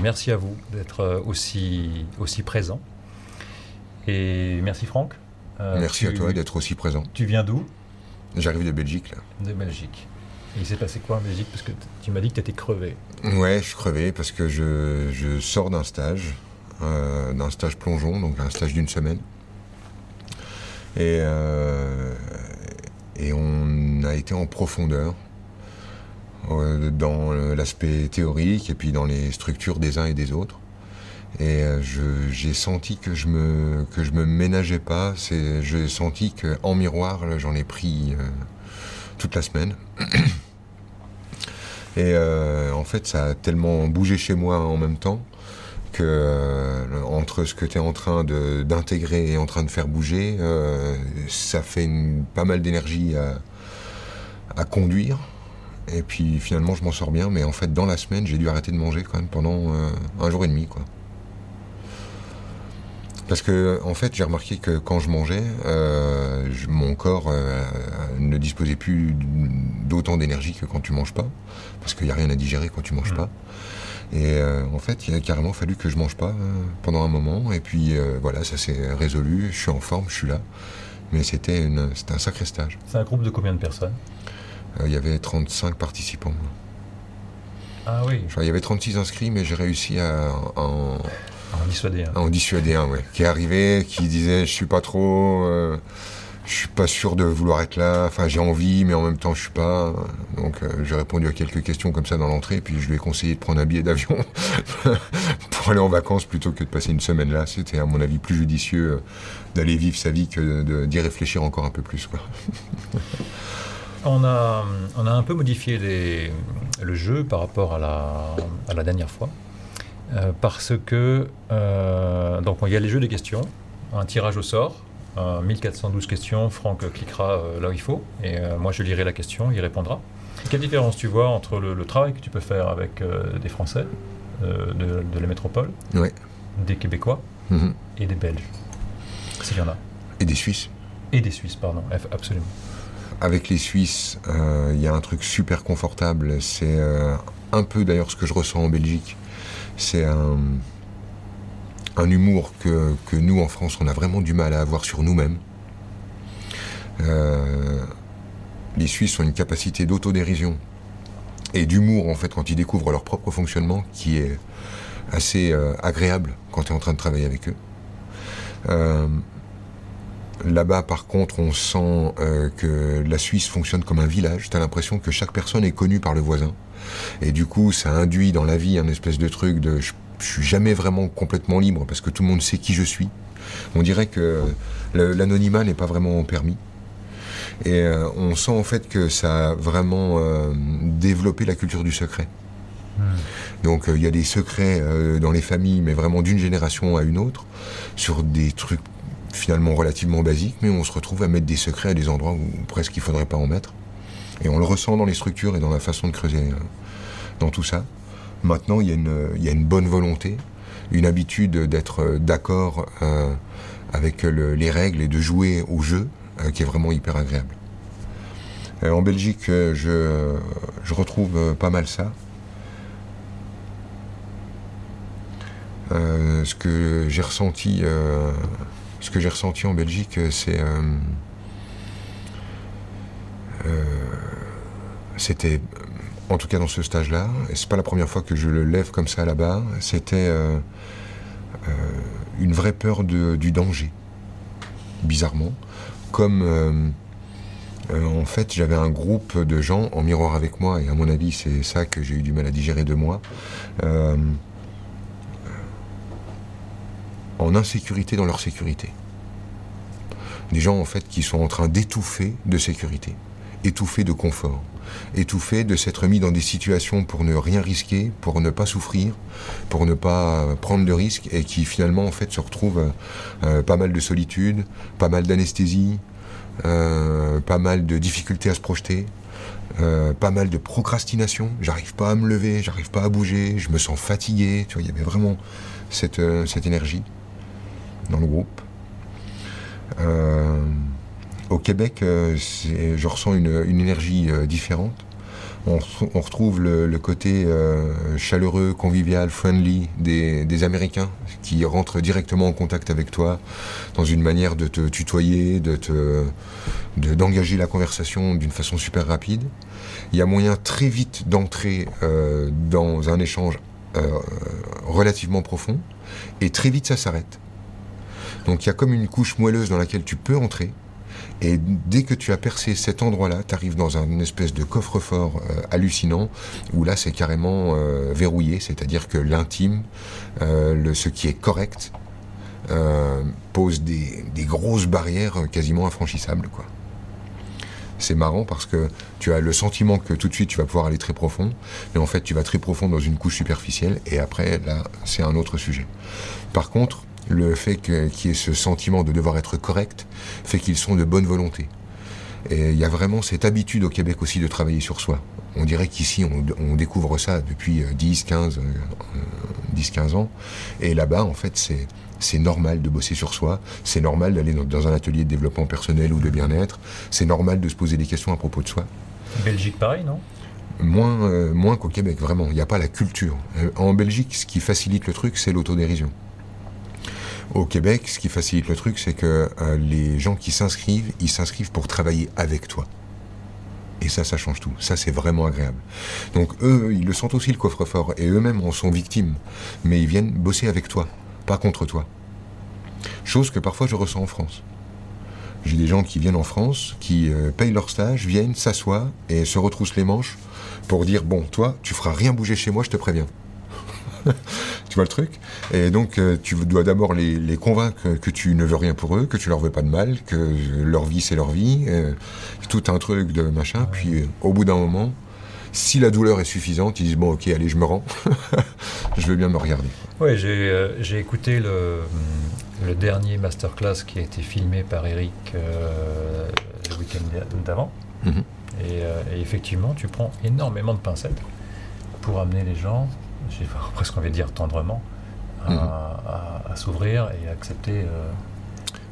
merci à vous d'être aussi, aussi présent. Et merci Franck. merci à toi d'être aussi présent. Tu viens d'où? J'arrive de Belgique là. De Belgique. Et il s'est passé quoi en Belgique? Parce que tu m'as dit que tu étais crevé. Ouais, je suis crevé parce que je, je sors d'un stage, euh, d'un stage plongeon, donc un stage d'une semaine. Et, euh, et on a été en profondeur euh, dans l'aspect théorique et puis dans les structures des uns et des autres. Et j'ai senti que je me que je me ménageais pas. J'ai senti qu'en miroir, j'en ai pris toute la semaine. Et euh, en fait, ça a tellement bougé chez moi en même temps que euh, entre ce que tu es en train d'intégrer et en train de faire bouger, euh, ça fait pas mal d'énergie à, conduire. Et puis finalement, je m'en sors bien, mais en fait, dans la semaine, j'ai dû arrêter de manger quand même pendant un jour et demi. Quoi. Parce que en fait, j'ai remarqué que quand je mangeais, euh, mon corps euh, ne disposait plus d'autant d'énergie que quand tu manges pas, parce qu'il n'y a rien à digérer quand tu manges mmh. pas. Et euh, en fait, il a carrément fallu que je mange pas pendant un moment. Et puis voilà, ça s'est résolu. Je suis en forme, je suis là. Mais c'était un sacré stage. C'est un groupe de combien de personnes? Il y avait 35 participants. Ah oui. il y avait 36 inscrits, mais j'ai réussi à en en dissuader un. En dissuader un, ouais. Qui est arrivé, qui disait je suis pas trop. Euh, je suis pas sûr de vouloir être là. Enfin, j'ai envie, mais en même temps, je suis pas. Donc, euh, j'ai répondu à quelques questions comme ça dans l'entrée, puis je lui ai conseillé de prendre un billet d'avion pour aller en vacances plutôt que de passer une semaine là. C'était, à mon avis, plus judicieux euh, d'aller vivre sa vie que d'y réfléchir encore un peu plus, quoi. On a, on a un peu modifié les, le jeu par rapport à la, à la dernière fois. Euh, parce que euh, donc il y a les jeux de questions, un tirage au sort, 1412 questions, Franck cliquera euh, là où il faut, et moi je lirai la question, il répondra. Quelle différence tu vois entre le, travail que tu peux faire avec des Français de, la métropole, des Québécois mhm. et des Belges, s'il y en a Et des Suisses Et des Suisses, pardon, absolument. Avec les Suisses, il y a un truc super confortable, c'est un peu d'ailleurs ce que je ressens en Belgique c'est un, humour que, nous, en France, on a vraiment du mal à avoir sur nous-mêmes. Euh, les Suisses ont une capacité d'autodérision et d'humour, en fait, quand ils découvrent leur propre fonctionnement, qui est assez euh, agréable quand tu es en train de travailler avec eux. Euh, là-bas, par contre, on sent que la Suisse fonctionne comme un village. Tu as l'impression que chaque personne est connue par le voisin. Et du coup, ça induit dans la vie un espèce de truc de je, suis jamais vraiment complètement libre parce que tout le monde sait qui je suis. On dirait que l'anonymat n'est pas vraiment permis. Et euh, on sent en fait que ça a vraiment euh, développé la culture du secret. Hmm. Donc euh, il y a des secrets dans les familles, mais vraiment d'une génération à une autre, sur des trucs finalement relativement basiques, mais on se retrouve à mettre des secrets à des endroits où presque il faudrait pas en mettre. Et on le ressent dans les structures et dans la façon de creuser euh, dans tout ça. Maintenant, il y, a une, bonne volonté, une habitude d'être euh, d'accord euh, avec les règles et de jouer au jeu qui est vraiment hyper agréable. en Belgique, je, retrouve pas mal ça. ce que j'ai ressenti, ce que j'ai ressenti en Belgique, c'est c'était, en tout cas dans ce stage-là, et c'est pas la première fois que je le lève comme ça là-bas, c'était euh, euh, une vraie peur du danger, bizarrement. Comme euh, en fait j'avais un groupe de gens en miroir avec moi, et à mon avis c'est ça que j'ai eu du mal à digérer de moi, en insécurité dans leur sécurité. Des gens en fait qui sont en train d'étouffer de sécurité, étouffer de confort étouffé, de s'être mis dans des situations pour ne rien risquer, pour ne pas souffrir, pour ne pas prendre de risques, et qui finalement en fait se retrouvent euh, pas mal de solitude, pas mal d'anesthésie, euh, pas mal de difficultés à se projeter. Euh, pas mal de procrastination, j'arrive pas à me lever, j'arrive pas à bouger, je me sens fatigué, tu il y avait vraiment cette, cette énergie dans le groupe. Au Québec, euh, je ressens une, énergie euh, différente. On, retrouve le, côté euh, chaleureux, convivial, friendly des, Américains qui rentrent directement en contact avec toi dans une manière de te tutoyer, de d'engager la conversation d'une façon super rapide. Il y a moyen très vite d'entrer euh, dans un échange euh, relativement profond et très vite ça s'arrête. Donc il y a comme une couche moelleuse dans laquelle tu peux entrer et dès que tu as percé cet endroit-là, tu arrives dans un espèce de coffre-fort euh, hallucinant, où là c'est carrément euh, verrouillé, c'est-à-dire que l'intime, euh, ce qui est correct, pose des, grosses barrières quasiment infranchissables. Quoi. C'est marrant parce que tu as le sentiment que tout de suite tu vas pouvoir aller très profond, mais en fait tu vas très profond dans une couche superficielle, et après là c'est un autre sujet. Par contre, le fait qu'il y ait ce sentiment de devoir être correct fait qu'ils sont de bonne volonté. Et il y a vraiment cette habitude au Québec aussi de travailler sur soi. On dirait qu'ici, on, découvre ça depuis 10, 15, 10, 15 ans. Et là-bas, en fait, c'est, c'est normal de bosser sur soi. C'est normal d'aller dans, un atelier de développement personnel ou de bien-être. C'est normal de se poser des questions à propos de soi. Belgique, pareil, non? Moins, euh, moins qu'au Québec, vraiment. Il n'y a pas la culture. Euh, en Belgique, ce qui facilite le truc, c'est l'autodérision. Au Québec, ce qui facilite le truc, c'est que euh, les gens qui s'inscrivent, ils s'inscrivent pour travailler avec toi. Et ça, ça change tout. Ça, c'est vraiment agréable. Donc eux, ils le sentent aussi le coffre-fort, et eux-mêmes en sont victimes. Mais ils viennent bosser avec toi, pas contre toi. Chose que parfois je ressens en France. J'ai des gens qui viennent en France, qui euh, payent leur stage, viennent, s'assoient et se retroussent les manches pour dire bon, toi, tu feras rien bouger chez moi, je te préviens. tu vois le truc? Et donc, euh, tu dois d'abord les, convaincre que tu ne veux rien pour eux, que tu leur veux pas de mal, que leur vie, c'est leur vie. Euh, tout un truc de machin. Puis, euh, au bout d'un moment, si la douleur est suffisante, ils disent Bon, ok, allez, je me rends. je veux bien me regarder. Oui, j'ai écouté le, le, dernier masterclass qui a été filmé par Eric le week-end d'avant. Mhm. et, effectivement, tu prends énormément de pincettes pour amener les gens j'ai presque envie de dire tendrement, à, mhm. s'ouvrir et accepter. Euh,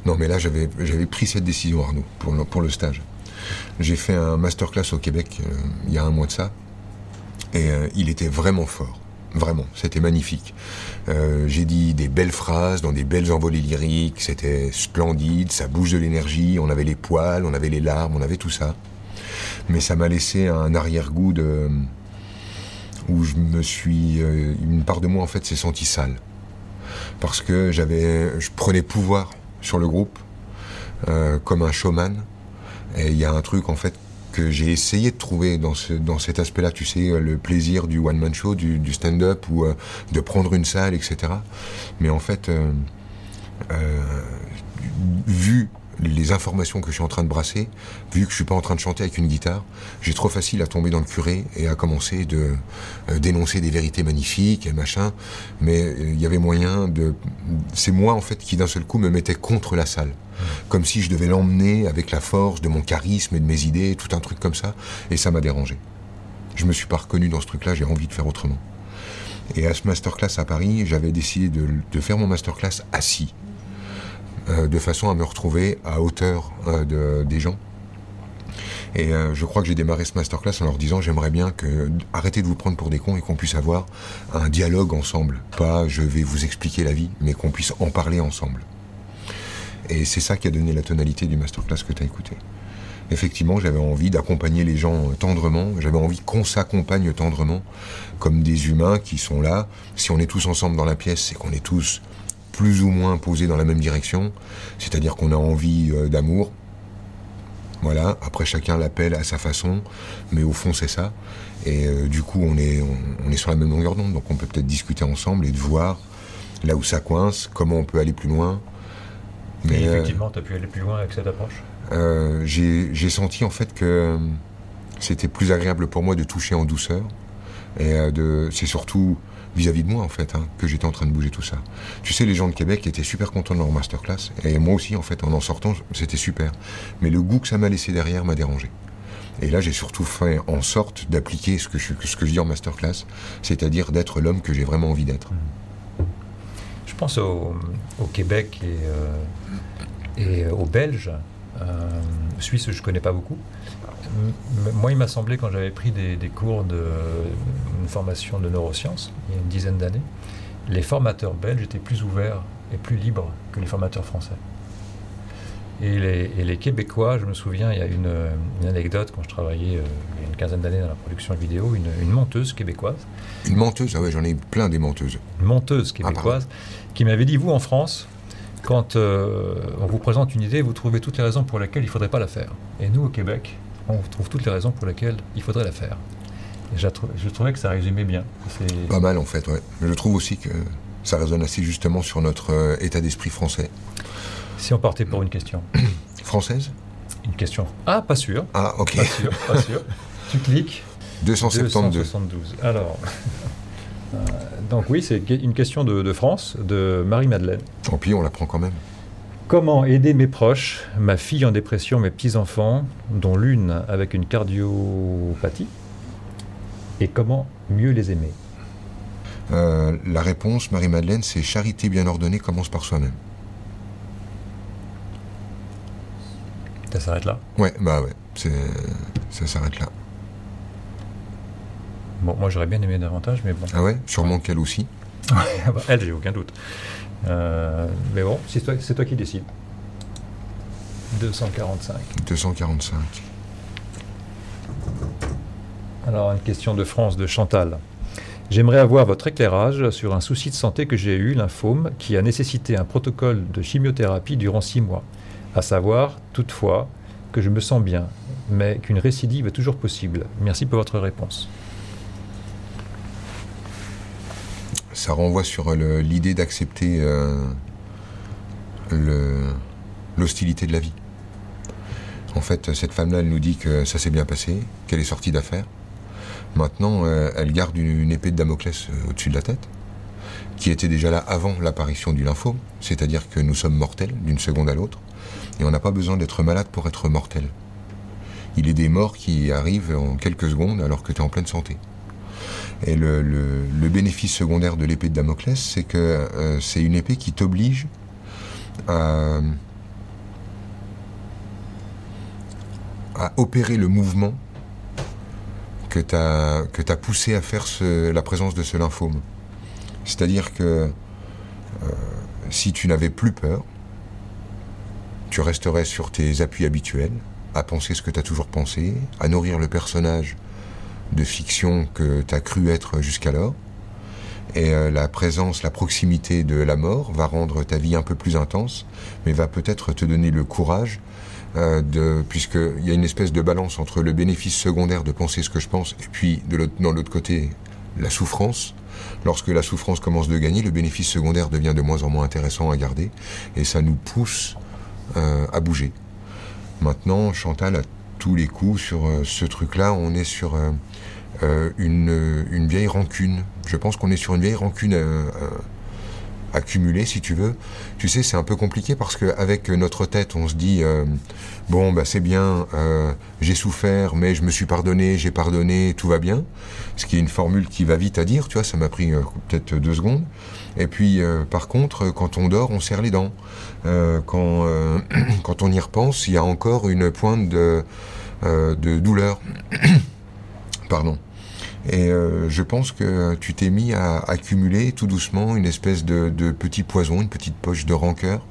non, mais là, j'avais pris cette décision, Arnaud, pour le, pour le stage. J'ai fait un masterclass au Québec euh, il y a un mois de ça, et euh, il était vraiment fort. Vraiment, c'était magnifique. j'ai dit des belles phrases dans des belles envolées lyriques, c'était splendide, ça bouge de l'énergie, on avait les poils, on avait les larmes, on avait tout ça. Mais ça m'a laissé un arrière-goût de, où je me suis, euh, une part de moi en fait s'est sentie sale, parce que j'avais, je prenais pouvoir sur le groupe euh, comme un showman, et il y a un truc en fait que j'ai essayé de trouver dans, ce, dans cet aspect-là, tu sais, le plaisir du one-man show, du, stand-up, ou euh, de prendre une salle, etc. Mais en fait, vu les informations que je suis en train de brasser, vu que je suis pas en train de chanter avec une guitare, j'ai trop facile à tomber dans le curé et à commencer de euh, dénoncer des vérités magnifiques et machin. Mais euh, il y avait moyen de. C'est moi en fait qui d'un seul coup me mettais contre la salle, comme si je devais l'emmener avec la force de mon charisme et de mes idées, tout un truc comme ça, et ça m'a dérangé. Je me suis pas reconnu dans ce truc-là, j'ai envie de faire autrement. Et à ce masterclass à Paris, j'avais décidé de, faire mon masterclass assis, de façon à me retrouver à hauteur euh, des gens. Et euh, je crois que j'ai démarré ce masterclass en leur disant j'aimerais bien que arrêtez de vous prendre pour des cons et qu'on puisse avoir un dialogue ensemble. Pas je vais vous expliquer la vie, mais qu'on puisse en parler ensemble. Et c'est ça qui a donné la tonalité du masterclass que tu as écouté. Effectivement, j'avais envie d'accompagner les gens tendrement, j'avais envie qu'on s'accompagne tendrement, comme des humains qui sont là. Si on est tous ensemble dans la pièce, c'est qu'on est tous plus ou moins posé dans la même direction, c'est-à-dire qu'on a envie euh, d'amour. Voilà, après chacun l'appelle à sa façon, mais au fond c'est ça. Et euh, du coup on est, on, est sur la même longueur d'onde, donc on peut peut-être discuter ensemble et de voir là où ça coince, comment on peut aller plus loin. Mais euh, effectivement, tu as pu aller plus loin avec cette approche? J'ai senti en fait que c'était plus agréable pour moi de toucher en douceur. Et de, c'est surtout vis-à-vis de moi en fait, hein, que j'étais en train de bouger tout ça. Tu sais, les gens de Québec étaient super contents de leur masterclass, et moi aussi en fait, en en sortant, c'était super. Mais le goût que ça m'a laissé derrière m'a dérangé. Et là, j'ai surtout fait en sorte d'appliquer ce que, je, dis en masterclass, c'est-à-dire d'être l'homme que j'ai vraiment envie d'être. Je pense au, Québec et, euh, et aux Belges. Euh, Suisse, je ne connais pas beaucoup. Moi, il m'a semblé, quand j'avais pris des, cours de une formation de neurosciences, il y a une dizaine d'années, les formateurs belges étaient plus ouverts et plus libres que les formateurs français. Et les, Québécois, je me souviens, il y a une, anecdote quand je travaillais euh, il y a une quinzaine d'années dans la production vidéo, une, monteuse québécoise. Une monteuse Ah ouais, j'en ai plein des monteuses. Une monteuse ah, québécoise qui m'avait dit, vous en France, quand euh, on vous présente une idée, vous trouvez toutes les raisons pour lesquelles il ne faudrait pas la faire. Et nous, au Québec, on trouve toutes les raisons pour lesquelles il faudrait la faire. Et je trouvais que ça résumait bien. Pas mal en fait, ouais. Mais je trouve aussi que ça résonne assez justement sur notre euh, état d'esprit français. Si on partait pour une question. Française? Une question. Ah, pas sûr. Ah, ok. Pas sûr, pas sûr. tu cliques. 272. 272. Alors. Euh, donc oui, c'est une question de, France, de Marie-Madeleine. Tant pis, on la prend quand même. Comment aider mes proches, ma fille en dépression, mes petits-enfants, dont l'une avec une cardiopathie, et comment mieux les aimer? Euh, La réponse, Marie-Madeleine, c'est charité bien ordonnée commence par soi-même. Ça s'arrête là? Ouais, bah ouais, ça s'arrête là. Bon, moi j'aurais bien aimé davantage, mais bon. Ah ouais? Sûrement qu'elle aussi. Elle, j'ai aucun doute. Euh, mais bon, c'est toi, toi qui décides. 245. 245. Alors, une question de France de Chantal. J'aimerais avoir votre éclairage sur un souci de santé que j'ai eu, lymphome, qui a nécessité un protocole de chimiothérapie durant six mois. À savoir, toutefois, que je me sens bien, mais qu'une récidive est toujours possible. Merci pour votre réponse. Ça renvoie sur l'idée d'accepter euh, l'hostilité de la vie. En fait, cette femme-là, elle nous dit que ça s'est bien passé, qu'elle est sortie d'affaires. Maintenant, euh, elle garde une, épée de Damoclès euh, au-dessus de la tête, qui était déjà là avant l'apparition du lymphome, c'est-à-dire que nous sommes mortels d'une seconde à l'autre. Et on n'a pas besoin d'être malade pour être mortel. Il est des morts qui arrivent en quelques secondes alors que tu es en pleine santé. Et le, bénéfice secondaire de l'épée de Damoclès, c'est que euh, c'est une épée qui t'oblige à, opérer le mouvement que tu poussé à faire la présence de ce lymphome. C'est-à-dire que euh, si tu n'avais plus peur, tu resterais sur tes appuis habituels, à penser ce que tu as toujours pensé, à nourrir le personnage de fiction que tu as cru être jusqu'alors. Et euh, la présence, la proximité de la mort va rendre ta vie un peu plus intense, mais va peut-être te donner le courage euh, de, puisqu'il y a une espèce de balance entre le bénéfice secondaire de penser ce que je pense, et puis de l'autre, dans l'autre côté, la souffrance. Lorsque la souffrance commence de gagner, le bénéfice secondaire devient de moins en moins intéressant à garder, et ça nous pousse euh, à bouger. Maintenant, Chantal a tous les coups sur euh, ce truc-là. On est sur euh, une, une, vieille rancune. Je pense qu'on est sur une vieille rancune accumulée, si tu veux. Tu sais, c'est un peu compliqué parce qu'avec notre tête, on se dit bon, bah c'est bien, j'ai souffert, mais je me suis pardonné, j'ai pardonné, tout va bien. Ce qui est une formule qui va vite à dire, tu vois, ça m'a pris peut-être deux secondes. Et puis, euh, par contre, quand on dort, on serre les dents. Euh, quand, euh, on y repense, il y a encore une pointe de douleur. Pardon. Et je pense que tu t'es mis à accumuler tout doucement une espèce de, petit poison, une petite poche de rancœur.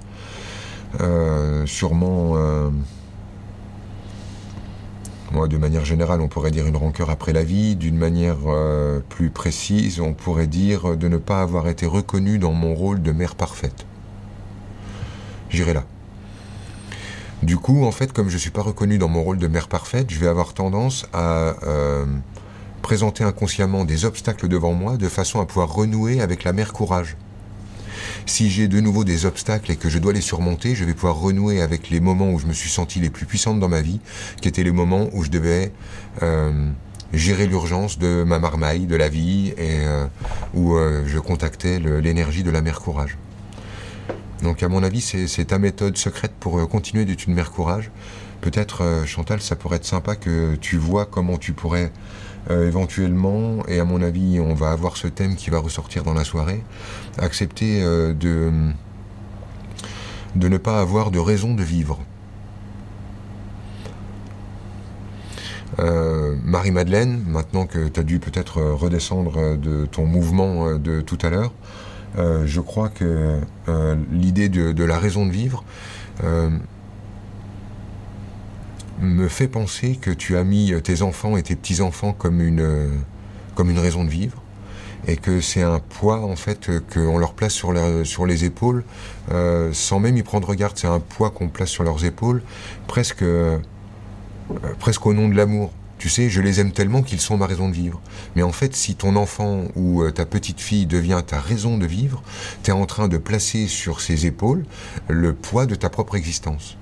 sûrement moi, de manière générale, on pourrait dire une rancœur après la vie. D'une manière euh, plus précise, on pourrait dire de ne pas avoir été reconnu dans mon rôle de mère parfaite. J'irai là. Du coup, en fait, comme je ne suis pas reconnu dans mon rôle de mère parfaite, je vais avoir tendance à euh, présenter inconsciemment des obstacles devant moi de façon à pouvoir renouer avec la mère courage. Si j'ai de nouveau des obstacles et que je dois les surmonter, je vais pouvoir renouer avec les moments où je me suis senti les plus puissantes dans ma vie, qui étaient les moments où je devais euh, gérer l'urgence de ma marmaille, de la vie, et euh, où euh, je contactais l'énergie de la mère courage. Donc à mon avis, c'est ta méthode secrète pour continuer d'être une mère courage. Peut-être, Chantal, ça pourrait être sympa que tu vois comment tu pourrais euh, éventuellement, et à mon avis, on va avoir ce thème qui va ressortir dans la soirée, accepter euh, de, de ne pas avoir de raison de vivre. Euh, Marie-Madeleine, maintenant que tu as dû peut-être redescendre de ton mouvement de tout à l'heure, je crois que l'idée de, la raison de vivre me fait penser que tu as mis tes enfants et tes petits-enfants comme une, comme une raison de vivre et que c'est un poids en fait qu'on leur place sur, sur les épaules euh, sans même y prendre garde. C'est un poids qu'on place sur leurs épaules presque, euh, presque au nom de l'amour. Tu sais, je les aime tellement qu'ils sont ma raison de vivre. Mais en fait, si ton enfant ou euh, ta petite fille devient ta raison de vivre, tu es en train de placer sur ses épaules le poids de ta propre existence.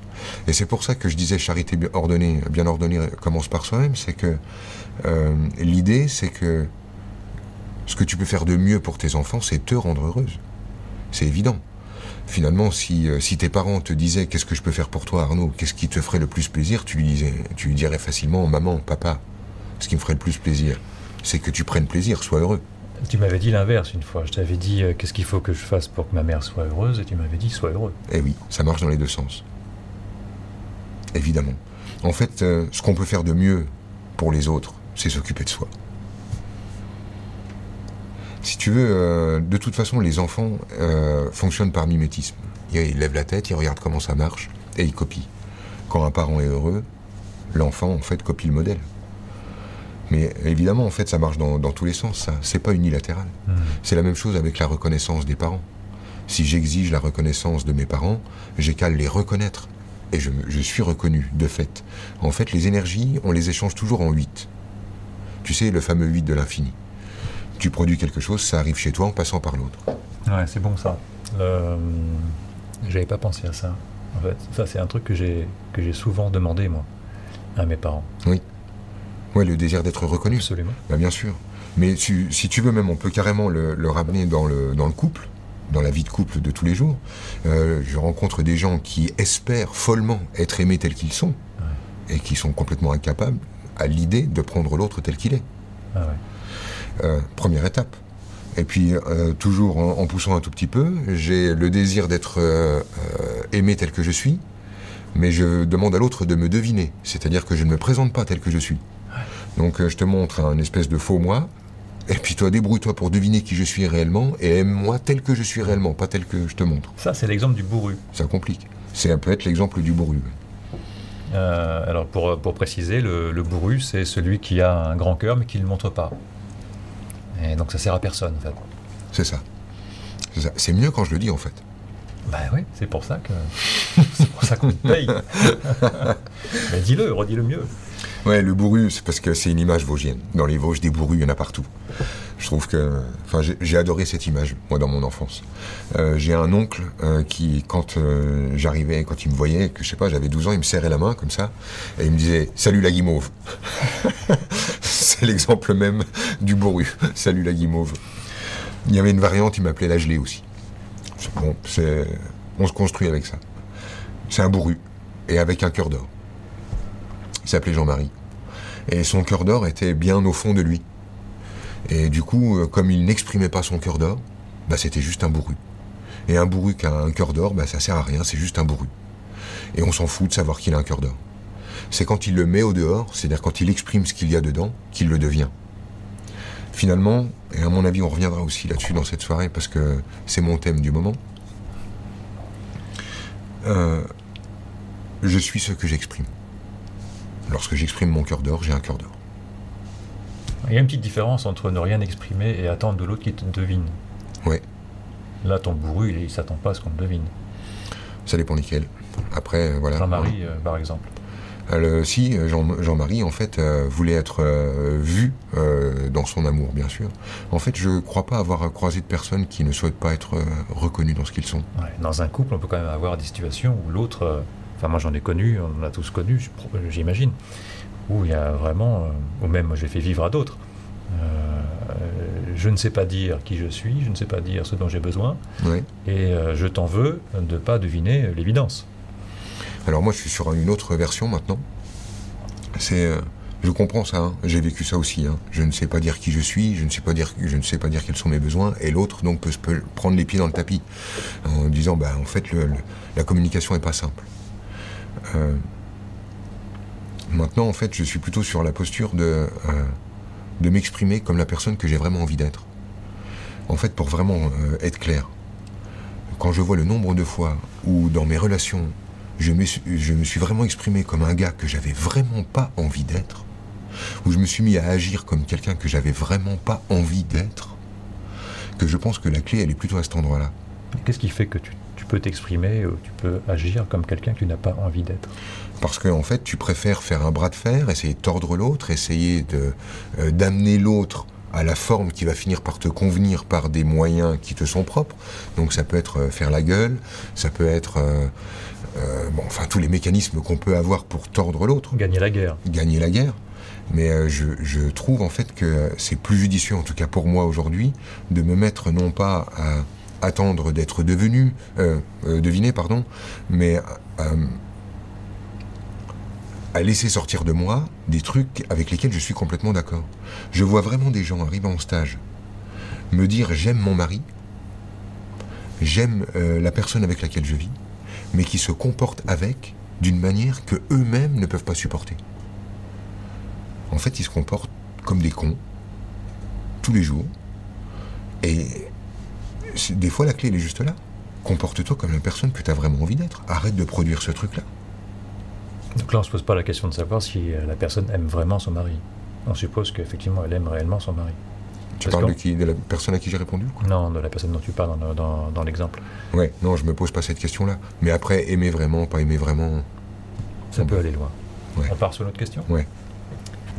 Et c'est pour ça que je disais charité bien ordonnée, bien ordonnée commence par soi-même, c'est que l'idée, c'est que ce que tu peux faire de mieux pour tes enfants, c'est te rendre heureuse. C'est évident. Finalement, si, euh, si tes parents te disaient qu'est-ce que je peux faire pour toi, Arnaud, qu'est-ce qui te ferait le plus plaisir, tu lui, disais, tu lui dirais facilement maman, papa, ce qui me ferait le plus plaisir, c'est que tu prennes plaisir, sois heureux. Tu m'avais dit l'inverse une fois. Je t'avais dit euh, qu'est-ce qu'il faut que je fasse pour que ma mère soit heureuse, et tu m'avais dit sois heureux. Eh oui, ça marche dans les deux sens. Évidemment. En fait, euh, ce qu'on peut faire de mieux pour les autres, c'est s'occuper de soi. Si tu veux, euh, de toute façon, les enfants euh, fonctionnent par mimétisme. Ils lèvent la tête, ils regardent comment ça marche et ils copient. Quand un parent est heureux, l'enfant, en fait, copie le modèle. Mais évidemment, en fait, ça marche dans, tous les sens, ça. C'est pas unilatéral. Mmh. C'est la même chose avec la reconnaissance des parents. Si j'exige la reconnaissance de mes parents, j'ai qu'à les reconnaître. Et je, je, suis reconnu, de fait. En fait, les énergies, on les échange toujours en 8. Tu sais, le fameux 8 de l'infini tu produis quelque chose, ça arrive chez toi en passant par l'autre. Ouais, c'est bon ça. Euh, j'avais pas pensé à ça. En fait, ça c'est un truc que j'ai que j'ai souvent demandé moi à mes parents. Oui. Ouais, le désir d'être reconnu. Absolument. Bah, bien sûr. Mais si tu veux même, on peut carrément le, ramener dans le, dans le couple, dans la vie de couple de tous les jours. Euh, je rencontre des gens qui espèrent follement être aimés tels qu'ils sont et qui sont complètement incapables à l'idée de prendre l'autre tel qu'il est. Ah ouais. Euh, première étape. Et puis, euh, toujours en, poussant un tout petit peu, j'ai le désir d'être aimé tel que je suis, mais je demande à l'autre de me deviner. C'est-à-dire que je ne me présente pas tel que je suis. Donc, je te montre un espèce de faux moi, et puis toi, débrouille-toi pour deviner qui je suis réellement, et aime-moi tel que je suis réellement, pas tel que je te montre. Ça, c'est l'exemple du bourru. Ça complique. Ça peut être l'exemple du bourru. alors, pour, pour préciser, le, le bourru, c'est celui qui a un grand cœur, mais qui ne le montre pas. Et donc ça sert à personne en fait. C'est ça. C'est mieux quand je le dis en fait. Bah oui, c'est pour ça que c'est pour ça qu'on te paye. Mais dis-le, redis-le mieux. Ouais, le bourru, c'est parce que c'est une image vosgienne. Dans les Vosges, des bourrus, il y en a partout. Je trouve que, enfin, j'ai adoré cette image, moi, dans mon enfance. Euh, j'ai un oncle euh, qui, quand euh, j'arrivais, quand il me voyait, que je sais pas, j'avais 12 ans, il me serrait la main comme ça, et il me disait Salut la guimauve. c'est l'exemple même du bourru. Salut la guimauve. Il y avait une variante, il m'appelait la gelée aussi. Bon, on se construit avec ça. C'est un bourru, et avec un cœur d'or. Il s'appelait Jean-Marie. Et son cœur d'or était bien au fond de lui. Et du coup, euh, comme il n'exprimait pas son cœur d'or, bah, c'était juste un bourru. Et un bourru qui a un cœur d'or, bah, ça sert à rien, c'est juste un bourru. Et on s'en fout de savoir qu'il a un cœur d'or. C'est quand il le met au dehors, c'est-à-dire quand il exprime ce qu'il y a dedans, qu'il le devient. Finalement, et à mon avis on reviendra aussi là-dessus dans cette soirée parce que c'est mon thème du moment, euh, je suis ce que j'exprime. Lorsque j'exprime mon cœur d'or, j'ai un cœur d'or. Il y a une petite différence entre ne rien exprimer et attendre de l'autre qui te devine. Oui. Là, ton bourru, il ne s'attend pas à ce qu'on te devine. Ça dépend desquels. Après, euh, voilà. Jean-Marie, euh, par exemple. Euh, si, Jean-Marie, en fait, voulait être vu dans son amour, bien sûr. En fait, je ne crois pas avoir croisé de personnes qui ne souhaitent pas être reconnues dans ce qu'ils sont. dans un couple, on peut quand même avoir des situations où l'autre Enfin, moi j'en ai connu, on en a tous connu, j'imagine, où il y a vraiment, euh, ou même j'ai fait vivre à d'autres. Euh, je ne sais pas dire qui je suis, je ne sais pas dire ce dont j'ai besoin, et euh, je t'en veux de ne pas deviner l'évidence. Alors moi je suis sur une autre version maintenant. C'est, je comprends ça, hein. j'ai vécu ça aussi. Hein. Je ne sais pas dire qui je suis, je ne sais pas dire, je ne sais pas dire quels sont mes besoins, et l'autre donc peut, prendre les pieds dans le tapis en disant bah en fait le, la communication est pas simple. Euh, Maintenant, en fait, je suis plutôt sur la posture de, euh, de m'exprimer comme la personne que j'ai vraiment envie d'être. En fait, pour vraiment euh, être clair, quand je vois le nombre de fois où dans mes relations, je me, je me suis vraiment exprimé comme un gars que j'avais vraiment pas envie d'être, où je me suis mis à agir comme quelqu'un que j'avais vraiment pas envie d'être, que je pense que la clé, elle est plutôt à cet endroit-là. Qu'est-ce qui fait que tu peux t'exprimer ou tu peux agir comme quelqu'un que tu n'as pas envie d'être Parce qu'en en fait, tu préfères faire un bras de fer, essayer de tordre l'autre, essayer de euh, d'amener l'autre à la forme qui va finir par te convenir par des moyens qui te sont propres. Donc ça peut être euh, faire la gueule, ça peut être euh, euh, bon, enfin tous les mécanismes qu'on peut avoir pour tordre l'autre, Gagner la guerre. gagner la guerre. Mais euh, je, je trouve en fait que c'est plus judicieux, en tout cas pour moi aujourd'hui, de me mettre non pas à attendre d'être devenu, euh, euh, deviné, pardon, mais à, à laisser sortir de moi des trucs avec lesquels je suis complètement d'accord. Je vois vraiment des gens arriver en stage, me dire j'aime mon mari, j'aime euh, la personne avec laquelle je vis, mais qui se comportent avec d'une manière que eux-mêmes ne peuvent pas supporter. En fait, ils se comportent comme des cons tous les jours. Et des fois, la clé, elle est juste là. Comporte-toi comme la personne que tu as vraiment envie d'être. Arrête de produire ce truc-là. Donc là, on ne se pose pas la question de savoir si euh, la personne aime vraiment son mari. On suppose qu'effectivement, elle aime réellement son mari. Tu Parce parles de qui? De la personne à qui j'ai répondu quoi? Non, de la personne dont tu parles dans, dans- dans l'exemple. Ouais, non, je me pose pas cette question-là. Mais après, aimer vraiment, pas aimer vraiment. Ça On peut aller loin. Ouais. On part sur notre question? Ouais.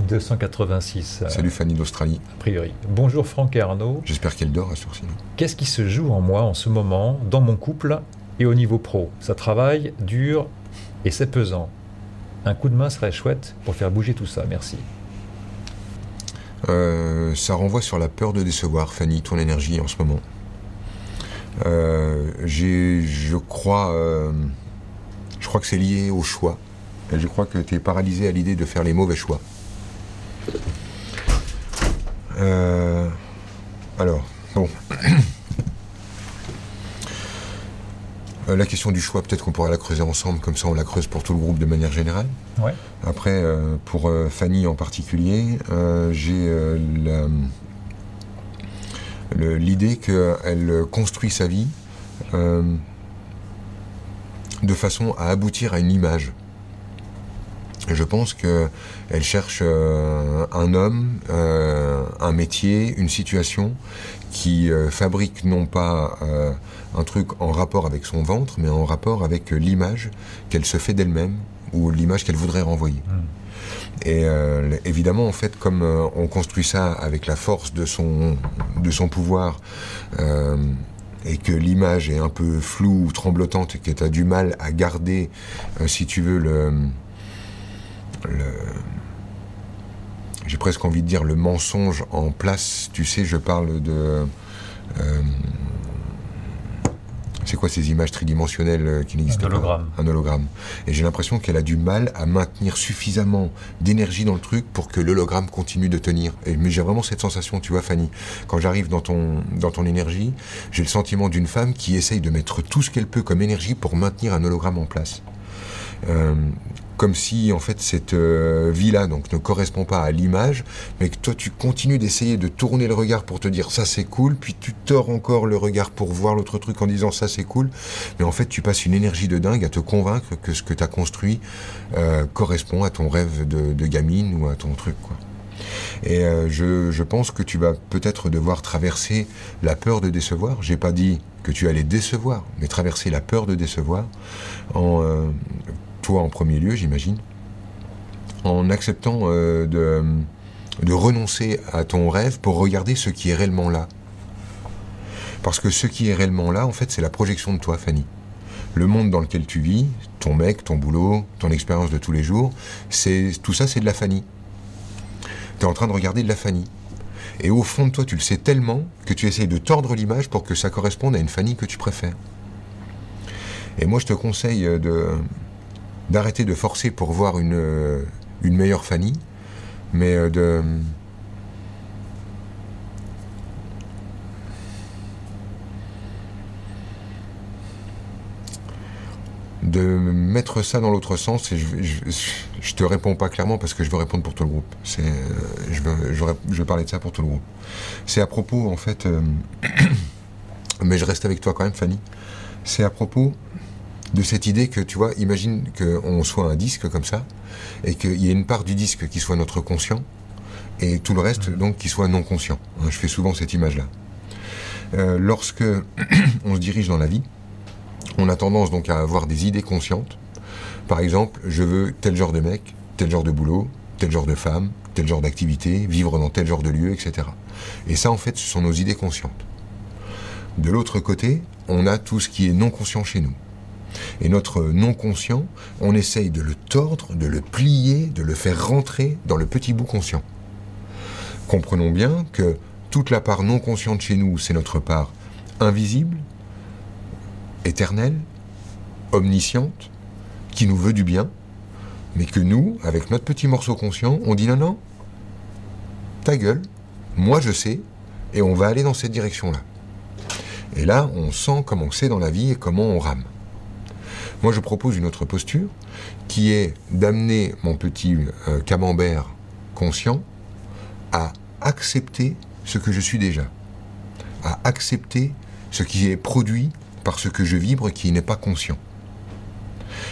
286, euh, Salut Fanny d'Australie. a priori. Bonjour Franck et Arnaud. J'espère qu'elle dort à sourcil. Qu'est-ce qui se joue en moi en ce moment, dans mon couple et au niveau pro? Ça travaille, dur et c'est pesant. Un coup de main serait chouette pour faire bouger tout ça, merci. Euh, ça renvoie sur la peur de décevoir, Fanny, ton énergie en ce moment. Euh, j'ai, je crois, euh, je crois que c'est lié au choix. Et je crois que tu es paralysé à l'idée de faire les mauvais choix. Euh, alors, bon. Euh, La question du choix, peut-être qu'on pourra la creuser ensemble, comme ça on la creuse pour tout le groupe de manière générale. Ouais. Après, euh, pour Fanny en particulier, j'ai l'idée qu'elle construit sa vie de façon à aboutir à une image. Je pense qu'elle cherche euh, un homme, euh, un métier, une situation qui euh, fabrique non pas un truc en rapport avec son ventre, mais en rapport avec l'image qu'elle se fait d'elle-même ou l'image qu'elle voudrait renvoyer. Et euh, évidemment, en fait, comme on construit ça avec la force de son, de son pouvoir, et que l'image est un peu floue ou tremblotante, et que tu as du mal à garder, si tu veux, le, le- j'ai presque envie de dire le mensonge en place. Tu sais, je parle de. euh, c'est quoi ces images tridimensionnelles euh, qui n'existent pas hologramme. Un hologramme. Et j'ai l'impression qu'elle a du mal à maintenir suffisamment d'énergie dans le truc pour que l'hologramme continue de tenir. Et, mais j'ai vraiment cette sensation, tu vois, Fanny, quand j'arrive dans ton, dans ton énergie, j'ai le sentiment d'une femme qui essaye de mettre tout ce qu'elle peut comme énergie pour maintenir un hologramme en place. Euh, comme si en fait cette euh, vie-là donc ne correspond pas à l'image, mais que toi tu continues d'essayer de tourner le regard pour te dire ça c'est cool, puis tu tords encore le regard pour voir l'autre truc en disant ça c'est cool, mais en fait tu passes une énergie de dingue à te convaincre que ce que tu as construit euh, correspond à ton rêve de, gamine ou à ton truc quoi. Et euh, je, je pense que tu vas peut-être devoir traverser la peur de décevoir. J'ai pas dit que tu allais décevoir, mais traverser la peur de décevoir en en premier lieu, j'imagine, en acceptant euh, de, de renoncer à ton rêve pour regarder ce qui est réellement là. Parce que ce qui est réellement là, en fait, c'est la projection de toi, Fanny. Le monde dans lequel tu vis, ton mec, ton boulot, ton expérience de tous les jours, c'est tout ça, c'est de la Fanny. Tu es en train de regarder de la Fanny. Et au fond de toi, tu le sais tellement que tu essayes de tordre l'image pour que ça corresponde à une Fanny que tu préfères. Et moi, je te conseille de d'arrêter de forcer pour voir une, euh, une meilleure Fanny, mais euh, de... de mettre ça dans l'autre sens, et je, je, te réponds pas clairement parce que je veux répondre pour tout le groupe. C'est, euh, je, veux, je, veux, parler de ça pour tout le groupe. C'est à propos, en fait, mais je reste avec toi quand même, Fanny. C'est à propos de cette idée que, tu vois, imagine qu'on soit un disque comme ça, et qu'il y ait une part du disque qui soit notre conscient, et tout le reste, donc, qui soit non conscient. Hein, je fais souvent cette image-là. Euh, lorsque on se dirige dans la vie, on a tendance donc à avoir des idées conscientes. Par exemple, je veux tel genre de mec, tel genre de boulot, tel genre de femme, tel genre d'activité, vivre dans tel genre de lieu, etc. Et ça, en fait, ce sont nos idées conscientes. De l'autre côté, on a tout ce qui est non conscient chez nous. Et notre non conscient, on essaye de le tordre, de le plier, de le faire rentrer dans le petit bout conscient. Comprenons bien que toute la part non consciente chez nous, c'est notre part invisible, éternelle, omnisciente, qui nous veut du bien, mais que nous, avec notre petit morceau conscient, on dit non, non, ta gueule, moi je sais, et on va aller dans cette direction-là. Et là, on sent comment c'est dans la vie et comment on rame. Moi, je propose une autre posture, qui est d'amener mon petit euh, camembert conscient à accepter ce que je suis déjà, à accepter ce qui est produit par ce que je vibre qui n'est pas conscient.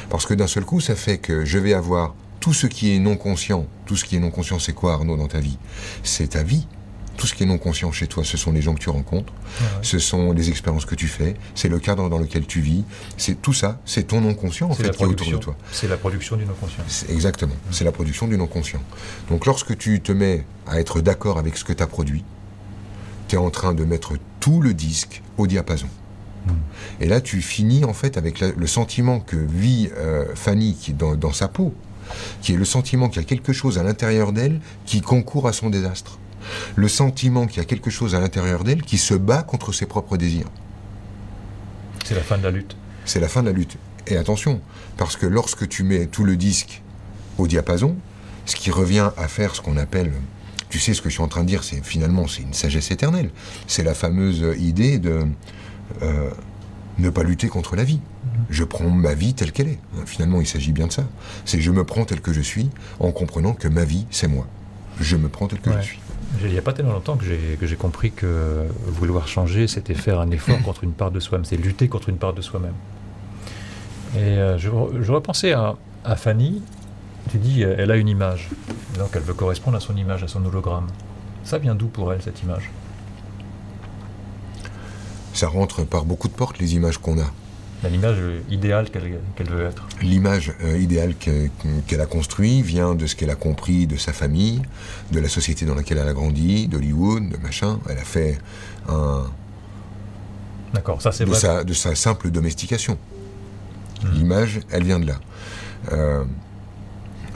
Parce que d'un seul coup, ça fait que je vais avoir tout ce qui est non conscient. Tout ce qui est non conscient, c'est quoi Arnaud dans ta vie? C'est ta vie. Tout ce qui est non conscient chez toi, ce sont les gens que tu rencontres, ce sont les expériences que tu fais, c'est le cadre dans lequel tu vis, c'est tout ça, c'est ton non conscient en fait qui est autour de toi. C'est la production du non conscient. Exactement, c'est la production du non conscient. Donc lorsque tu te mets à être d'accord avec ce que tu as produit, tu es en train de mettre tout le disque au diapason. Hmm. Et là, tu finis en fait avec le sentiment que vit euh, Fanny qui dans, dans, sa peau, qui est le sentiment qu'il y a quelque chose à l'intérieur d'elle qui concourt à son désastre. Le sentiment qu'il y a quelque chose à l'intérieur d'elle qui se bat contre ses propres désirs. C'est la fin de la lutte. C'est la fin de la lutte. Et attention, parce que lorsque tu mets tout le disque au diapason, ce qui revient à faire ce qu'on appelle tu sais ce que je suis en train de dire, c'est finalement c'est une sagesse éternelle. C'est la fameuse idée de euh, ne pas lutter contre la vie. Je prends ma vie telle qu'elle est. Finalement, il s'agit bien de ça. C'est je me prends tel que je suis en comprenant que ma vie, c'est moi. Je me prends tel que je suis. Il n'y a pas tellement longtemps que j'ai compris que vouloir changer, c'était faire un effort contre une part de soi-même, c'est lutter contre une part de soi-même. Et euh, je, repensais à, à Fanny, tu dis, elle a une image, donc elle veut correspondre à son image, à son hologramme. Ça vient d'où pour elle, cette image? Ça rentre par beaucoup de portes, les images qu'on a. L'image idéale qu'elle veut être. L'image euh, idéale qu'elle a construite vient de ce qu'elle a compris de sa famille, de la société dans laquelle elle a grandi, d'Hollywood, de machin. Elle a fait un. D'accord, ça c'est de Sa, de sa simple domestication. Hmm. L'image, elle vient de là. Euh,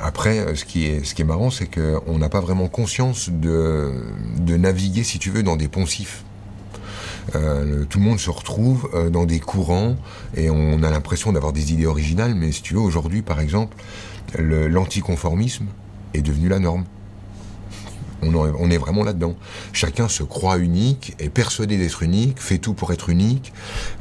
après, euh, ce qui est, ce qui est marrant, c'est qu'on n'a pas vraiment conscience de, de naviguer, si tu veux, dans des poncifs. Euh, tout le monde se retrouve euh, dans des courants et on a l'impression d'avoir des idées originales, mais si tu veux, aujourd'hui, par exemple, l'anticonformisme est devenu la norme. On, est vraiment là-dedans. Chacun se croit unique, est persuadé d'être unique, fait tout pour être unique.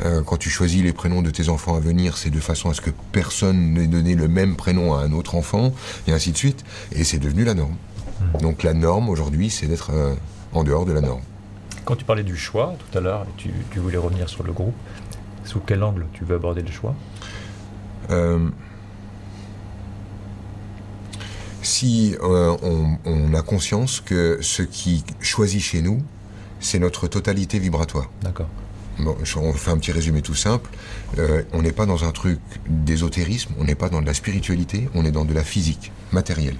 Euh, quand tu choisis les prénoms de tes enfants à venir, c'est de façon à ce que personne n'ait donné le même prénom à un autre enfant, et ainsi de suite. Et c'est devenu la norme. Hmm. Donc la norme aujourd'hui, c'est d'être euh, en dehors de la norme. Quand tu parlais du choix tout à l'heure, tu, tu voulais revenir sur le groupe, sous quel angle tu veux aborder le choix? Euh, si euh, on, a conscience que ce qui choisit chez nous, c'est notre totalité vibratoire. D'accord. Bon, on fait un petit résumé tout simple. Euh, on n'est pas dans un truc d'ésotérisme, on n'est pas dans de la spiritualité, on est dans de la physique, matérielle.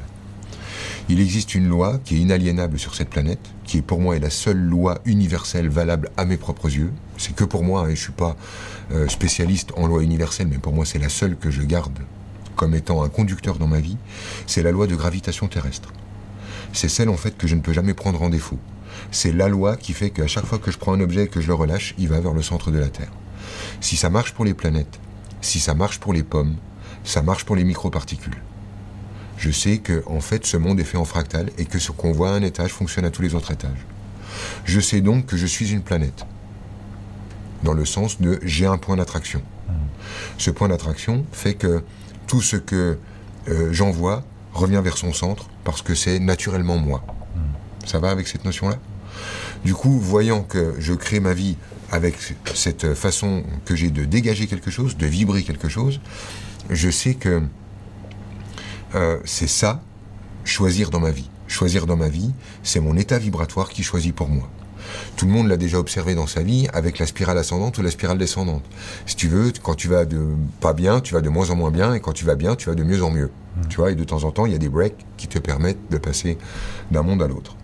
Il existe une loi qui est inaliénable sur cette planète, qui pour moi est la seule loi universelle valable à mes propres yeux. C'est que pour moi, et hein, je suis pas euh, spécialiste en loi universelle, mais pour moi c'est la seule que je garde comme étant un conducteur dans ma vie, c'est la loi de gravitation terrestre. C'est celle en fait que je ne peux jamais prendre en défaut. C'est la loi qui fait qu'à chaque fois que je prends un objet et que je le relâche, il va vers le centre de la Terre. Si ça marche pour les planètes, si ça marche pour les pommes, ça marche pour les microparticules. Je sais que en fait ce monde est fait en fractal et que ce qu'on voit à un étage fonctionne à tous les autres étages. Je sais donc que je suis une planète. Dans le sens de j'ai un point d'attraction. Ce point d'attraction fait que tout ce que euh, j'envoie revient vers son centre parce que c'est naturellement moi. Ça va avec cette notion-là? Du coup, voyant que je crée ma vie avec cette façon que j'ai de dégager quelque chose, de vibrer quelque chose, je sais que euh, c'est ça, choisir dans ma vie. Choisir dans ma vie, c'est mon état vibratoire qui choisit pour moi. Tout le monde l'a déjà observé dans sa vie avec la spirale ascendante ou la spirale descendante. Si tu veux, quand tu vas de pas bien, tu vas de moins en moins bien, et quand tu vas bien, tu vas de mieux en mieux. Tu vois, et de temps en temps, il y a des breaks qui te permettent de passer d'un monde à l'autre.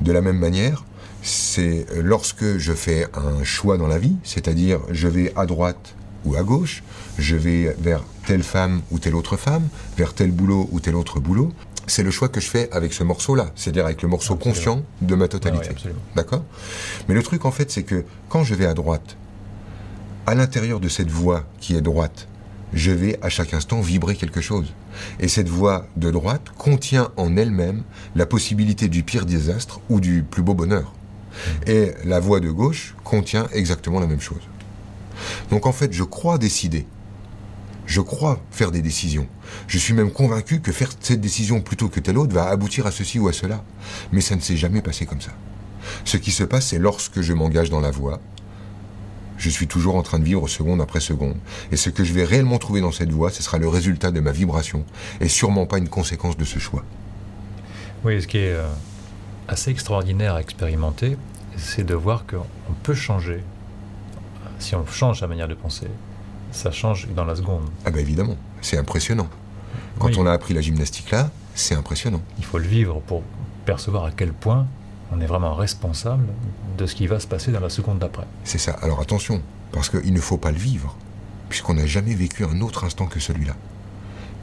De la même manière, c'est lorsque je fais un choix dans la vie, c'est-à-dire je vais à droite ou à gauche, je vais vers telle femme ou telle autre femme, vers tel boulot ou tel autre boulot, c'est le choix que je fais avec ce morceau-là, c'est-à-dire avec le morceau conscient de ma totalité. D'accord? Mais le truc en fait, c'est que quand je vais à droite, à l'intérieur de cette voie qui est droite, je vais à chaque instant vibrer quelque chose. Et cette voie de droite contient en elle-même la possibilité du pire désastre ou du plus beau bonheur. Et la voie de gauche contient exactement la même chose. Donc en fait, je crois décider. Je crois faire des décisions. Je suis même convaincu que faire cette décision plutôt que telle autre va aboutir à ceci ou à cela. Mais ça ne s'est jamais passé comme ça. Ce qui se passe, c'est lorsque je m'engage dans la voie, je suis toujours en train de vivre seconde après seconde. Et ce que je vais réellement trouver dans cette voie, ce sera le résultat de ma vibration, et sûrement pas une conséquence de ce choix. Oui, ce qui est euh, assez extraordinaire à expérimenter, c'est de voir qu'on peut changer. Si on change sa manière de penser, ça change dans la seconde. Ah ben évidemment, c'est impressionnant. Quand on a appris la gymnastique là, c'est impressionnant. Il faut le vivre pour percevoir à quel point on est vraiment responsable de ce qui va se passer dans la seconde d'après. C'est ça. Alors attention, parce qu'il ne faut pas le vivre, puisqu'on n'a jamais vécu un autre instant que celui-là.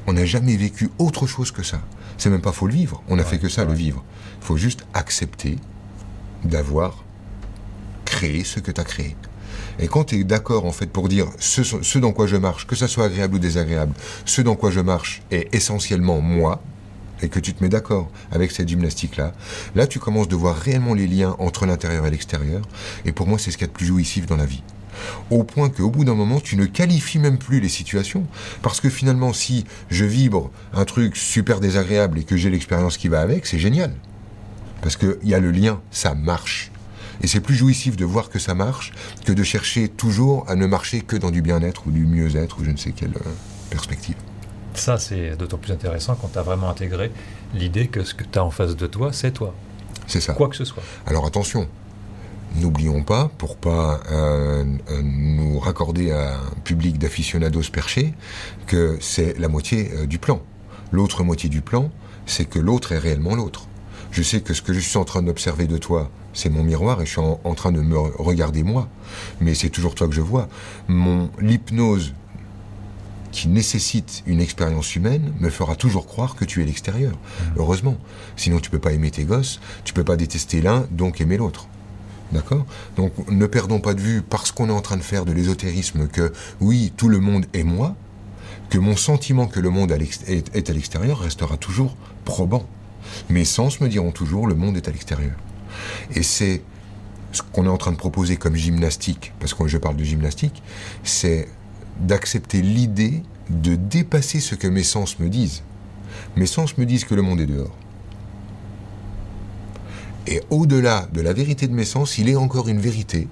On n'a jamais vécu autre chose que ça. C'est même pas faut le vivre, on n'a fait que ça, le vivre. Il faut juste accepter d'avoir créé ce que tu as créé. Et quand tu es d'accord, en fait, pour dire ce, dans quoi je marche, que ça soit agréable ou désagréable, ce dans quoi je marche est essentiellement moi, et que tu te mets d'accord avec cette gymnastique-là, là tu commences de voir réellement les liens entre l'intérieur et l'extérieur, et pour moi c'est ce qu'il y a de plus jouissif dans la vie. Au point qu'au bout d'un moment, tu ne qualifies même plus les situations, parce que finalement, si je vibre un truc super désagréable et que j'ai l'expérience qui va avec, c'est génial. Parce qu'il y a le lien, ça marche. Et c'est plus jouissif de voir que ça marche que de chercher toujours à ne marcher que dans du bien-être ou du mieux-être ou je ne sais quelle euh, perspective. Ça, c'est d'autant plus intéressant quand tu as vraiment intégré l'idée que ce que tu as en face de toi, c'est toi. C'est ça. Quoi que ce soit. Alors attention, n'oublions pas, pour pas euh, euh, nous raccorder à un public d'aficionados perchés, que c'est la moitié euh, du plan. L'autre moitié du plan, c'est que l'autre est réellement l'autre. Je sais que ce que je suis en train d'observer de toi, c'est mon miroir et je suis en, en train de me regarder moi. Mais c'est toujours toi que je vois. Mon l'hypnose qui nécessite une expérience humaine me fera toujours croire que tu es l'extérieur. Heureusement. Sinon, tu peux pas aimer tes gosses, tu peux pas détester l'un, donc aimer l'autre. D'accord? Donc, ne perdons pas de vue, parce qu'on est en train de faire de l'ésotérisme, que oui, tout le monde est moi, que mon sentiment que le monde est à l'extérieur restera toujours probant. Mes sens me diront toujours le monde est à l'extérieur. Et c'est ce qu'on est en train de proposer comme gymnastique, parce que je parle de gymnastique, c'est d'accepter l'idée de dépasser ce que mes sens me disent. Mes sens me disent que le monde est dehors. Et au-delà de la vérité de mes sens, il est encore une vérité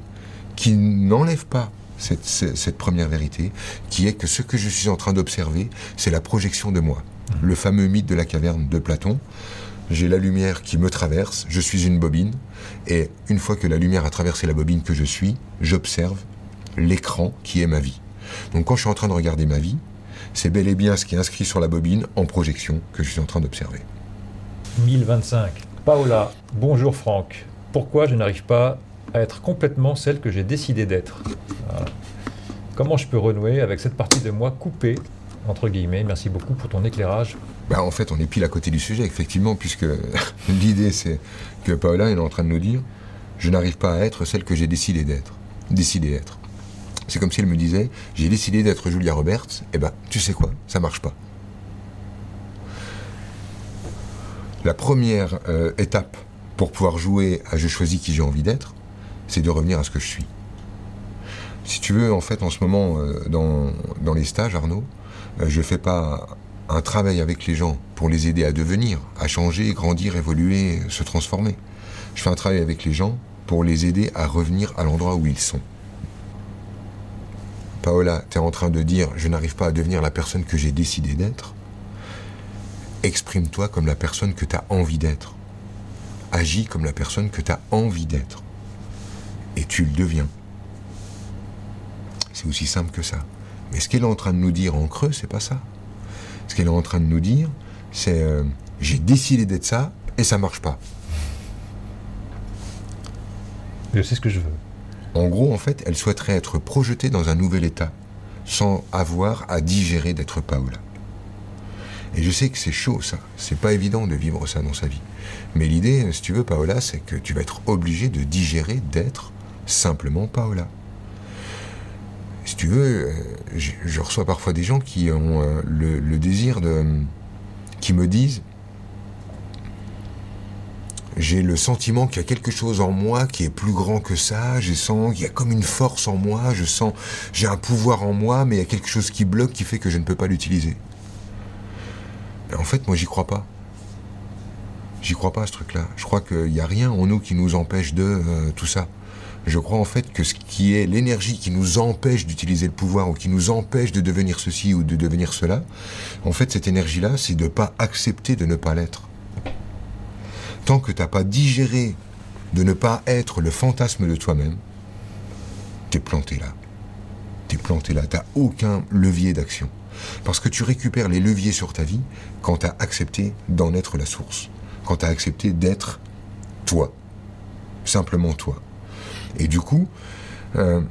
qui n'enlève pas cette, cette, première vérité, qui est que ce que je suis en train d'observer, c'est la projection de moi. Mmh. Le fameux mythe de la caverne de Platon. J'ai la lumière qui me traverse, je suis une bobine, et une fois que la lumière a traversé la bobine que je suis, j'observe l'écran qui est ma vie. Donc quand je suis en train de regarder ma vie, c'est bel et bien ce qui est inscrit sur la bobine en projection que je suis en train d'observer. 1025. Paola, bonjour Franck. Pourquoi je n'arrive pas à être complètement celle que j'ai décidé d'être Comment je peux renouer avec cette partie de moi coupée entre guillemets? Merci beaucoup pour ton éclairage. Ben, en fait, on est pile à côté du sujet, effectivement, puisque l'idée, c'est que Paola est en train de nous dire je n'arrive pas à être celle que j'ai décidé d'être. Décidé d'être. C'est comme si elle me disait J'ai décidé d'être Julia Roberts, et eh ben, tu sais quoi, ça marche pas. La première euh, étape pour pouvoir jouer à Je choisis qui j'ai envie d'être, c'est de revenir à ce que je suis. Si tu veux, en fait, en ce moment, euh, dans, les stages, Arnaud, euh, je fais pas un travail avec les gens pour les aider à devenir, à changer, grandir, évoluer, se transformer. Je fais un travail avec les gens pour les aider à revenir à l'endroit où ils sont. Paola, tu es en train de dire je n'arrive pas à devenir la personne que j'ai décidé d'être. Exprime-toi comme la personne que tu as envie d'être. Agis comme la personne que tu as envie d'être. Et tu le deviens. C'est aussi simple que ça. Mais ce qu'elle est en train de nous dire en creux, c'est pas ça. Ce qu'elle est en train de nous dire, c'est euh, j'ai décidé d'être ça et ça marche pas. Je sais ce que je veux. En gros, en fait, elle souhaiterait être projetée dans un nouvel état, sans avoir à digérer d'être Paola. Et je sais que c'est chaud, ça. C'est pas évident de vivre ça dans sa vie. Mais l'idée, si tu veux, Paola, c'est que tu vas être obligé de digérer d'être simplement Paola. Si tu veux, euh, je, reçois parfois des gens qui ont euh, le, désir de. qui me disent j'ai le sentiment qu'il y a quelque chose en moi qui est plus grand que ça. Je sens qu'il y a comme une force en moi. Je sens, j'ai un pouvoir en moi, mais il y a quelque chose qui bloque, qui fait que je ne peux pas l'utiliser. en fait, moi, j'y crois pas. J'y crois pas à ce truc-là. Je crois qu'il n'y a rien en nous qui nous empêche de euh, tout ça. Je crois en fait que ce qui est l'énergie qui nous empêche d'utiliser le pouvoir ou qui nous empêche de devenir ceci ou de devenir cela, en fait, cette énergie-là, c'est de ne pas accepter de ne pas l'être tant que tu n'as pas digéré de ne pas être le fantasme de toi-même, tu es planté là. Tu es planté là. Tu n'as aucun levier d'action. Parce que tu récupères les leviers sur ta vie quand tu as accepté d'en être la source. Quand tu as accepté d'être toi. Simplement toi. Et du coup, euh,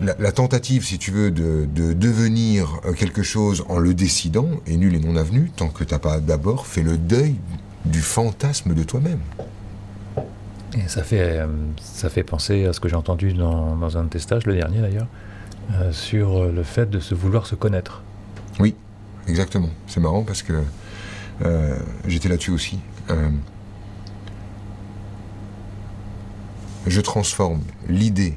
la, tentative, si tu veux, de, de, devenir quelque chose en le décidant est nulle et non avenue tant que tu n'as pas d'abord fait le deuil du fantasme de toi-même. Et ça fait, euh, ça fait penser à ce que j'ai entendu dans, dans, un de tes stages, le dernier d'ailleurs, euh, sur euh, le fait de se vouloir se connaître. Oui, exactement. C'est marrant parce que j'étais là-dessus aussi. Je transforme l'idée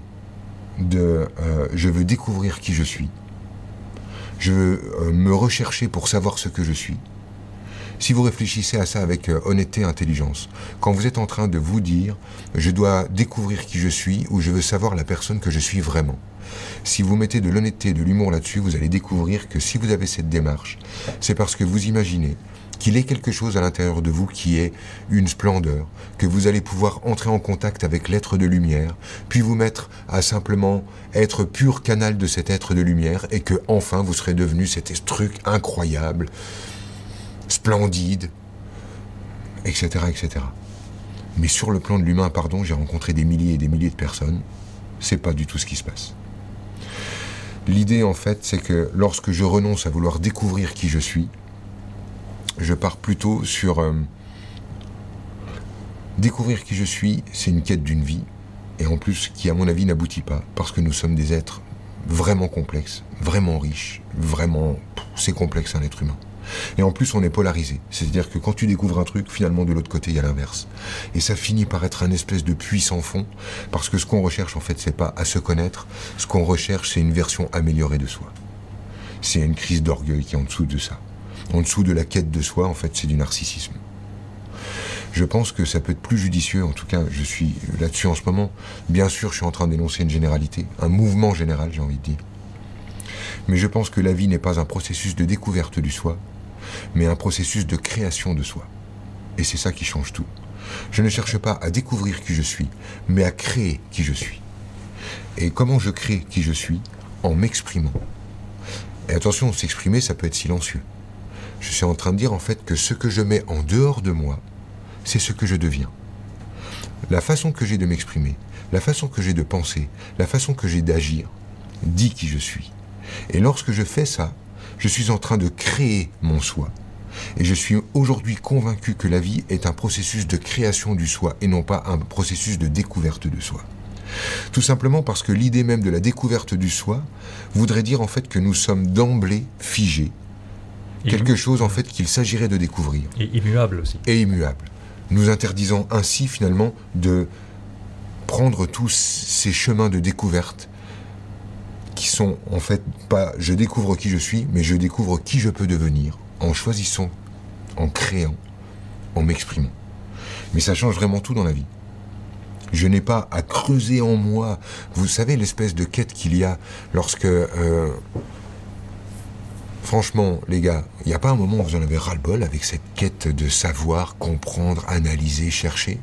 de je veux découvrir qui je suis, je veux me rechercher pour savoir ce que je suis, si vous réfléchissez à ça avec euh, honnêteté et intelligence, quand vous êtes en train de vous dire je dois découvrir qui je suis ou je veux savoir la personne que je suis vraiment, si vous mettez de l'honnêteté et de l'humour là-dessus, vous allez découvrir que si vous avez cette démarche, c'est parce que vous imaginez qu'il est quelque chose à l'intérieur de vous qui est une splendeur, que vous allez pouvoir entrer en contact avec l'être de lumière, puis vous mettre à simplement être pur canal de cet être de lumière, et que enfin vous serez devenu cet truc incroyable, splendide, etc., etc. Mais sur le plan de l'humain, pardon, j'ai rencontré des milliers et des milliers de personnes. C'est pas du tout ce qui se passe. L'idée, en fait, c'est que lorsque je renonce à vouloir découvrir qui je suis, je pars plutôt sur euh, découvrir qui je suis, c'est une quête d'une vie, et en plus qui, à mon avis, n'aboutit pas, parce que nous sommes des êtres vraiment complexes, vraiment riches, vraiment, c'est complexe un être humain. Et en plus, on est polarisé. C'est-à-dire que quand tu découvres un truc, finalement, de l'autre côté, il y a l'inverse. Et ça finit par être un espèce de puits sans fond, parce que ce qu'on recherche, en fait, c'est pas à se connaître. Ce qu'on recherche, c'est une version améliorée de soi. C'est une crise d'orgueil qui est en dessous de ça. En dessous de la quête de soi, en fait, c'est du narcissisme. Je pense que ça peut être plus judicieux, en tout cas, je suis là-dessus en ce moment. Bien sûr, je suis en train d'énoncer une généralité, un mouvement général, j'ai envie de dire. Mais je pense que la vie n'est pas un processus de découverte du soi, mais un processus de création de soi. Et c'est ça qui change tout. Je ne cherche pas à découvrir qui je suis, mais à créer qui je suis. Et comment je crée qui je suis En m'exprimant? Et attention, s'exprimer, ça peut être silencieux. Je suis en train de dire en fait que ce que je mets en dehors de moi, c'est ce que je deviens. La façon que j'ai de m'exprimer, la façon que j'ai de penser, la façon que j'ai d'agir, dit qui je suis. Et lorsque je fais ça, je suis en train de créer mon soi. Et je suis aujourd'hui convaincu que la vie est un processus de création du soi et non pas un processus de découverte de soi. Tout simplement parce que l'idée même de la découverte du soi voudrait dire en fait que nous sommes d'emblée figés. Quelque chose en fait qu'il s'agirait de découvrir. Et immuable aussi. Et immuable. Nous interdisons ainsi finalement de prendre tous ces chemins de découverte qui sont en fait pas je découvre qui je suis, mais je découvre qui je peux devenir en choisissant, en créant, en m'exprimant. Mais ça change vraiment tout dans la vie. Je n'ai pas à creuser en moi, vous savez, l'espèce de quête qu'il y a lorsque... Euh, franchement, les gars, il n'y a pas un moment où vous en avez ras-le-bol avec cette quête de savoir, comprendre, analyser, chercher?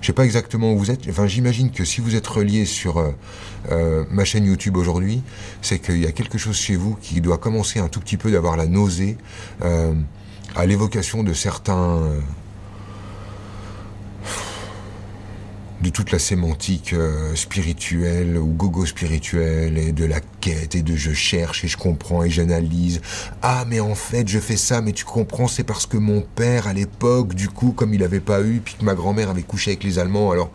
Je sais pas exactement où vous êtes. Enfin, j'imagine que si vous êtes relié sur euh, euh, ma chaîne YouTube aujourd'hui, c'est qu'il y a quelque chose chez vous qui doit commencer un tout petit peu d'avoir la nausée euh, à l'évocation de certains de toute la sémantique euh, spirituelle ou gogo spirituelle et de la quête et de je cherche et je comprends et j'analyse. Ah mais en fait je fais ça mais tu comprends c'est parce que mon père à l'époque du coup comme il n'avait pas eu puis que ma grand-mère avait couché avec les Allemands alors...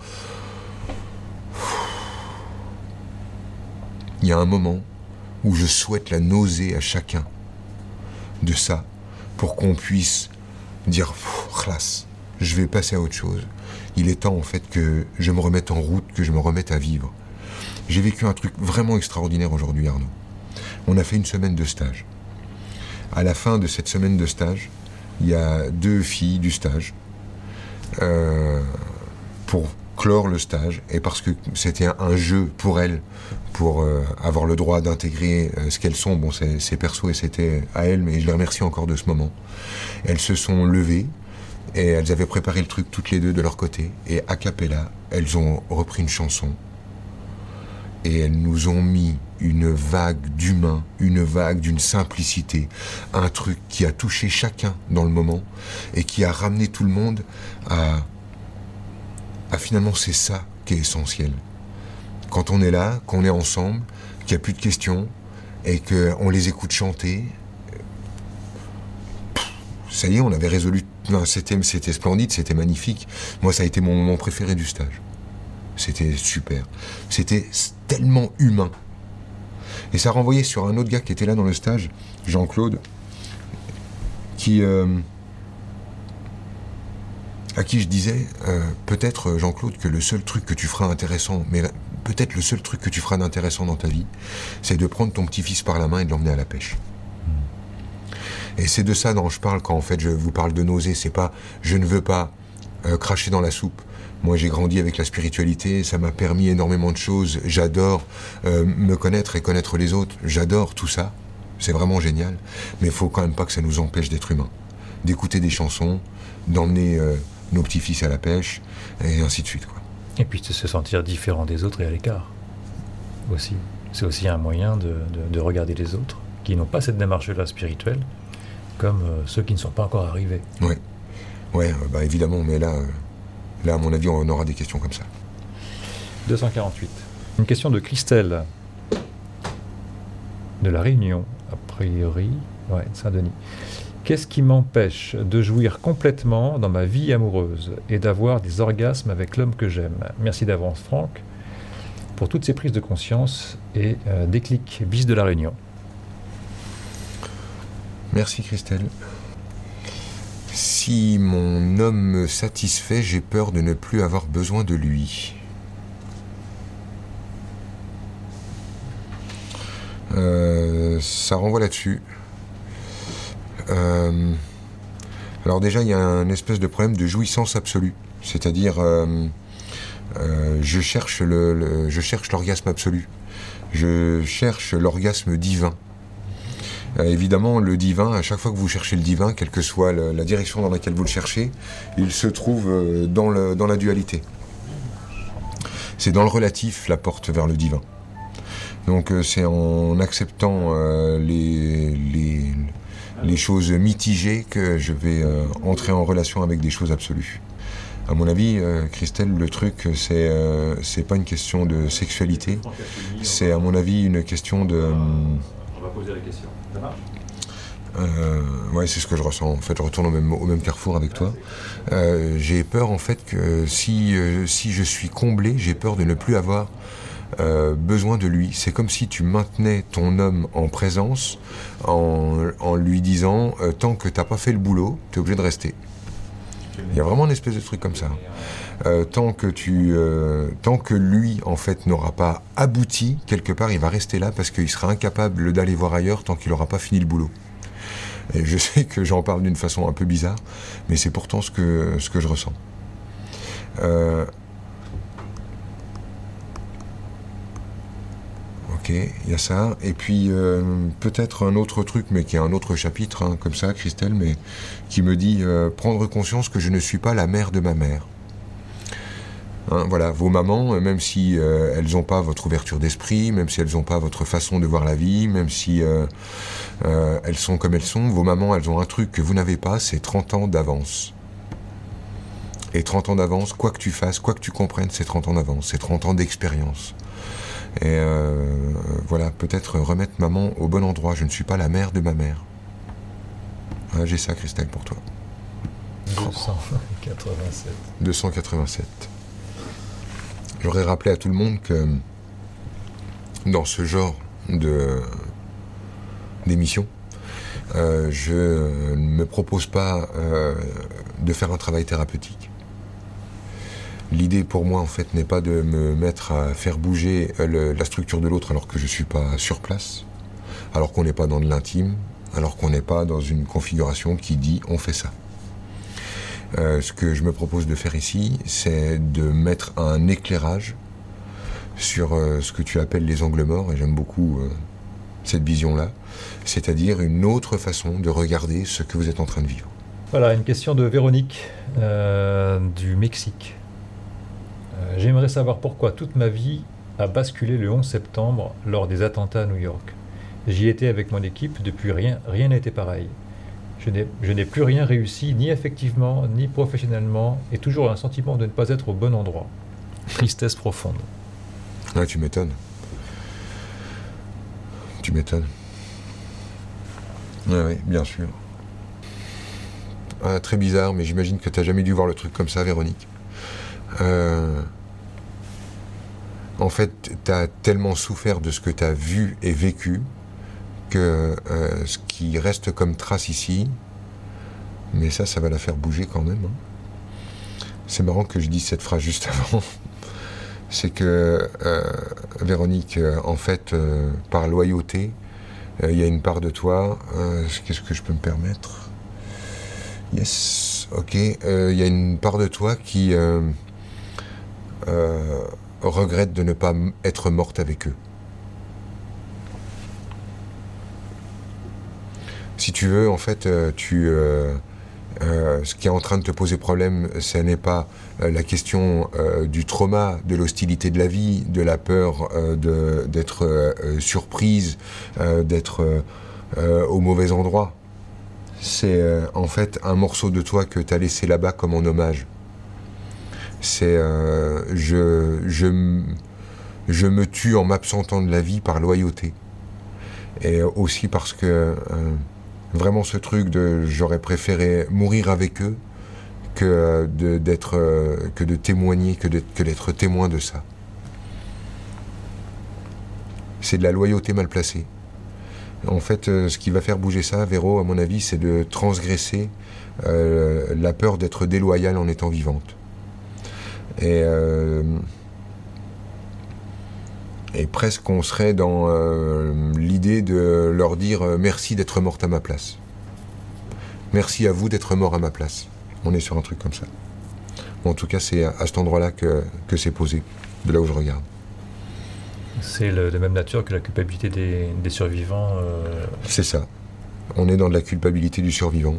Il y a un moment où je souhaite la nausée à chacun de ça pour qu'on puisse dire classe, je vais passer à autre chose il est temps en fait que je me remette en route, que je me remette à vivre. J'ai vécu un truc vraiment extraordinaire aujourd'hui, Arnaud. On a fait une semaine de stage. À la fin de cette semaine de stage, il y a deux filles du stage euh, pour clore le stage et parce que c'était un, jeu pour elles, pour euh, avoir le droit d'intégrer euh, ce qu'elles sont. Bon, c'est perso et c'était à elles, mais je les remercie encore de ce moment. Elles se sont levées, et elles avaient préparé le truc toutes les deux de leur côté. Et a cappella, elles ont repris une chanson. Et elles nous ont mis une vague d'humain, une vague d'une simplicité, un truc qui a touché chacun dans le moment et qui a ramené tout le monde à, à finalement c'est ça qui est essentiel. Quand on est là, qu'on est ensemble, qu'il n'y a plus de questions et qu'on les écoute chanter, ça y est, on avait résolu c'était, splendide, c'était magnifique. Moi, ça a été mon moment préféré du stage. C'était super. C'était tellement humain. Et ça renvoyait sur un autre gars qui était là dans le stage, Jean-Claude, qui. Euh, à qui je disais, euh, peut-être Jean-Claude, que le seul truc que tu feras intéressant, mais peut-être le seul truc que tu feras d'intéressant dans ta vie, c'est de prendre ton petit-fils par la main et de l'emmener à la pêche. Et c'est de ça dont je parle quand en fait je vous parle de nausée. C'est pas je ne veux pas euh, cracher dans la soupe. Moi, j'ai grandi avec la spiritualité, ça m'a permis énormément de choses. J'adore euh, me connaître et connaître les autres. J'adore tout ça. C'est vraiment génial. Mais il faut quand même pas que ça nous empêche d'être humains. D'écouter des chansons, d'emmener euh, nos petits-fils à la pêche, et ainsi de suite. Et puis de se sentir différent des autres et à l'écart. Aussi. C'est aussi un moyen de regarder les autres qui n'ont pas cette démarche-là spirituelle comme euh, ceux qui ne sont pas encore arrivés. Oui, ouais, euh, bah évidemment, mais là, euh, là, à mon avis, on aura des questions comme ça. 248. Une question de Christelle, de La Réunion, a priori, ouais, Saint-Denis. Qu'est-ce qui m'empêche de jouir complètement dans ma vie amoureuse et d'avoir des orgasmes avec l'homme que j'aime? Merci d'avance, Franck, pour toutes ces prises de conscience et déclics. Bis de La Réunion. Merci Christelle. Si mon homme me satisfait, j'ai peur de ne plus avoir besoin de lui. Euh, ça renvoie là-dessus. Euh, alors déjà, il y a un espèce de problème de jouissance absolue. C'est-à-dire, euh, je cherche le, je cherche l'orgasme absolu. Je cherche l'orgasme divin. Euh, évidemment, le divin, à chaque fois que vous cherchez le divin, quelle que soit la direction dans laquelle vous le cherchez, il se trouve euh, dans, la dualité. C'est dans le relatif la porte vers le divin. Donc euh, c'est en acceptant les, choses mitigées que je vais entrer en relation avec des choses absolues. À mon avis, Christelle, le truc, c'est c'est pas une question de sexualité, c'est à mon avis une question de. On poser la question. Euh, ouais, c'est ce que je ressens. En fait, je retourne au même, au même carrefour avec toi. Euh, j'ai peur, en fait, que si, euh, si je suis comblé, j'ai peur de ne plus avoir euh, besoin de lui. C'est comme si tu maintenais ton homme en présence en, en lui disant tant que t'as pas fait le boulot, tu es obligé de rester. Il y a vraiment une espèce de truc comme ça. Euh, tant que tu, euh, tant que lui en fait n'aura pas abouti quelque part, il va rester là parce qu'il sera incapable d'aller voir ailleurs tant qu'il n'aura pas fini le boulot. Et je sais que j'en parle d'une façon un peu bizarre, mais c'est pourtant ce que, je ressens. Euh, ok, il y a ça. Et puis peut-être un autre truc, mais qui est un autre chapitre, hein, comme ça, Christelle, mais qui me dit prendre conscience que je ne suis pas la mère de ma mère. Hein, voilà, vos mamans, euh, même si euh, elles n'ont pas votre ouverture d'esprit, même si elles n'ont pas votre façon de voir la vie, même si euh, elles sont comme elles sont, vos mamans, elles ont un truc que vous n'avez pas, c'est 30 ans d'avance. Et 30 ans d'avance, quoi que tu fasses, quoi que tu comprennes, c'est 30 ans d'avance, c'est 30 ans d'expérience. Et voilà, peut-être remettre maman au bon endroit. Je ne suis pas la mère de ma mère. J'ai ça, Christelle, pour toi. 287. 287. J'aurais rappelé à tout le monde que dans ce genre de d'émission, euh, je ne me propose pas euh, de faire un travail thérapeutique. L'idée pour moi en fait n'est pas de me mettre à faire bouger la structure de l'autre alors que je ne suis pas sur place, alors qu'on n'est pas dans de l'intime, alors qu'on n'est pas dans une configuration qui dit on fait ça. Euh, ce que je me propose de faire ici, c'est de mettre un éclairage sur euh, ce que tu appelles les angles morts, et j'aime beaucoup euh, cette vision-là, c'est-à-dire une autre façon de regarder ce que vous êtes en train de vivre. Voilà, une question de Véronique du Mexique. J'aimerais savoir pourquoi toute ma vie a basculé le 11 septembre lors des attentats à New York. J'y étais avec mon équipe, depuis rien, rien été pareil. Je n'ai plus rien réussi, ni effectivement, ni professionnellement, et toujours un sentiment de ne pas être au bon endroit. Tristesse profonde. Ouais, tu m'étonnes. Tu m'étonnes. Oui, oui, bien sûr. Ah, très bizarre, mais j'imagine que tu n'as jamais dû voir le truc comme ça, Véronique. Euh, en fait, tu as tellement souffert de ce que tu as vu et vécu que euh, ce qui reste comme trace ici, mais ça, ça va la faire bouger quand même. Hein. C'est marrant que je dise cette phrase juste avant. C'est que euh, Véronique, euh, en fait, par loyauté, il y a une part de toi. Qu'est-ce que je peux me permettre? Yes, ok. Il y a une part de toi qui regrette de ne pas être morte avec eux. Si tu veux, en fait, euh, tu, euh, euh, ce qui est en train de te poser problème, ce n'est pas la question du trauma, de l'hostilité de la vie, de la peur d'être surprise, d'être au mauvais endroit. C'est en fait un morceau de toi que tu as laissé là-bas comme en hommage. C'est je, je, je me tue en m'absentant de la vie par loyauté. Et aussi parce que vraiment ce truc de j'aurais préféré mourir avec eux que de, d'être, euh, que de témoigner, que, d'être témoin de ça. C'est de la loyauté mal placée. En fait, euh, ce qui va faire bouger ça, Véro, à mon avis, c'est de transgresser euh, la peur d'être déloyale en étant vivante. Et et presque on serait dans euh, l'idée de leur dire euh, merci d'être morte à ma place. Merci à vous d'être mort à ma place. On est sur un truc comme ça. en tout cas, c'est à, cet endroit-là que, c'est posé, de là où je regarde. C'est de même nature que la culpabilité des, survivants. Euh, c'est ça. On est dans de la culpabilité du survivant.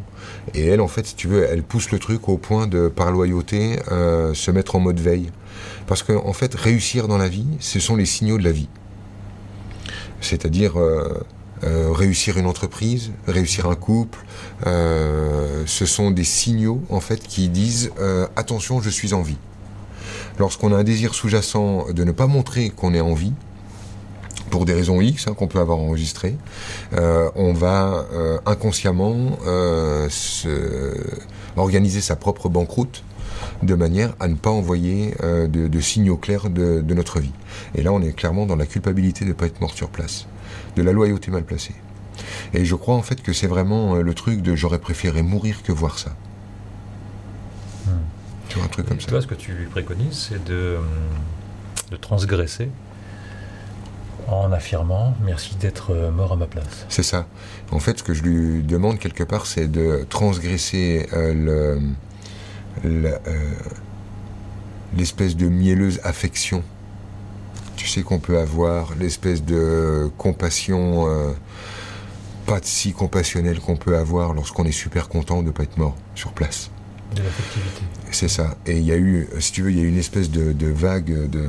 Et elle, en fait, si tu veux, elle pousse le truc au point de, par loyauté, se mettre en mode veille parce qu'en en fait, réussir dans la vie, ce sont les signaux de la vie. C'est-à-dire euh, euh, réussir une entreprise, réussir un couple, euh, ce sont des signaux en fait qui disent attention, je suis en vie. Lorsqu'on a un désir sous-jacent de ne pas montrer qu'on est en vie, pour des raisons X hein, qu'on peut avoir enregistrées, on va inconsciemment organiser sa propre banqueroute de manière à ne pas envoyer euh, de, signaux clairs de, notre vie. Et là, on est clairement dans la culpabilité de ne pas être mort sur place, de la loyauté mal placée. Et je crois en fait que c'est vraiment euh, le truc de j'aurais préféré mourir que voir ça. Tu vois, un truc comme ça. Toi, ce que tu préconises, c'est de, de transgresser en affirmant merci d'être mort à ma place. C'est ça. En fait, ce que je lui demande quelque part, c'est de transgresser euh, le, euh, l'espèce de mielleuse affection. Tu sais qu'on peut avoir l'espèce de compassion, euh, pas si compassionnelle qu'on peut avoir lorsqu'on est super content de ne pas être mort sur place. De l'affectivité. C'est ça. Et il y a eu, si tu veux, il y a eu une espèce de, de vague de.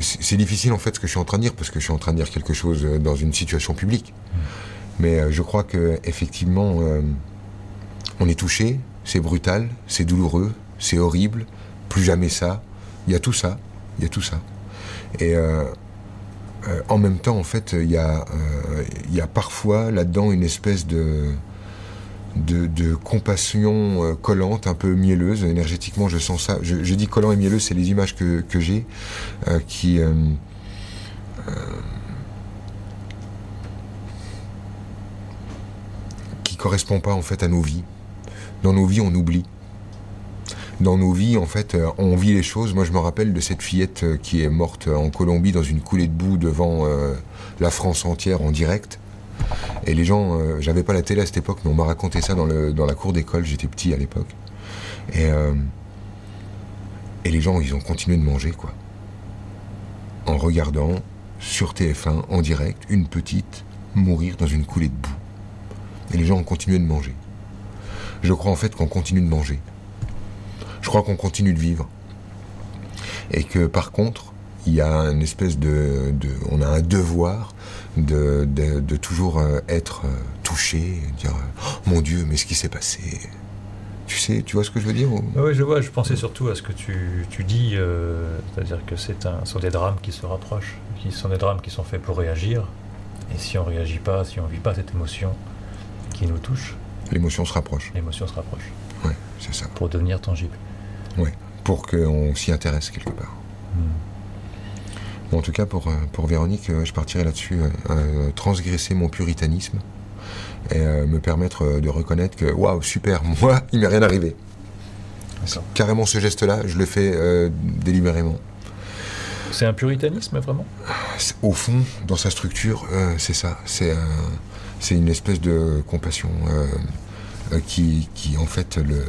C'est difficile en fait ce que je suis en train de dire parce que je suis en train de dire quelque chose euh, dans une situation publique. Mais euh, je crois que effectivement, euh, on est touché, c'est brutal, c'est douloureux, c'est horrible, plus jamais ça. Il y a tout ça, il y a tout ça. Et euh, euh, en même temps, en fait, il y a, il y a parfois là-dedans une espèce de, de, compassion euh, collante, un peu mielleuse. Énergétiquement, je sens ça. Je, dis collant et mielleux, c'est les images que, que j'ai euh, qui. euh, euh, qui correspond pas en fait à nos vies. Dans nos vies, on oublie. Dans nos vies, en fait, euh, on vit les choses. Moi, je me rappelle de cette fillette qui est morte en Colombie dans une coulée de boue devant la France entière en direct. Et les gens, euh, j'avais pas la télé à cette époque, mais on m'a raconté ça dans, la cour d'école. J'étais petit à l'époque. Et, euh, et les gens, ils ont continué de manger, quoi. En regardant sur TF1 en direct une petite mourir dans une coulée de boue. Et les gens ont continué de manger. Je crois en fait qu'on continue de manger. Je crois qu'on continue de vivre. Et que par contre, il y a une espèce de- on a un devoir de, de- de toujours euh, être euh, touché, dire Oh, Mon Dieu, mais ce qui s'est passé. Tu sais, tu vois ce que je veux dire ou- Oui, je vois, je pensais surtout à ce que tu, tu dis, euh, c'est-à-dire que c'est un, ce sont des drames qui se rapprochent, qui sont des drames qui sont faits pour réagir. Et si on réagit pas, si on vit pas cette émotion qui nous touche, L'émotion se rapproche. l'émotion se rapproche Ouais, c'est ça. pour devenir tangible. Pour qu'on s'y intéresse quelque part. Bon, en tout cas, pour, euh, pour Véronique, euh, je partirai là-dessus. euh, transgresser mon puritanisme et euh, me permettre de reconnaître que, waouh, super, moi, il m'est rien arrivé. Carrément, ce geste-là, je le fais euh, délibérément. C'est un puritanisme vraiment? Au fond, dans sa structure, c'est ça. C'est un- c'est une espèce de compassion qui, qui, en fait, le-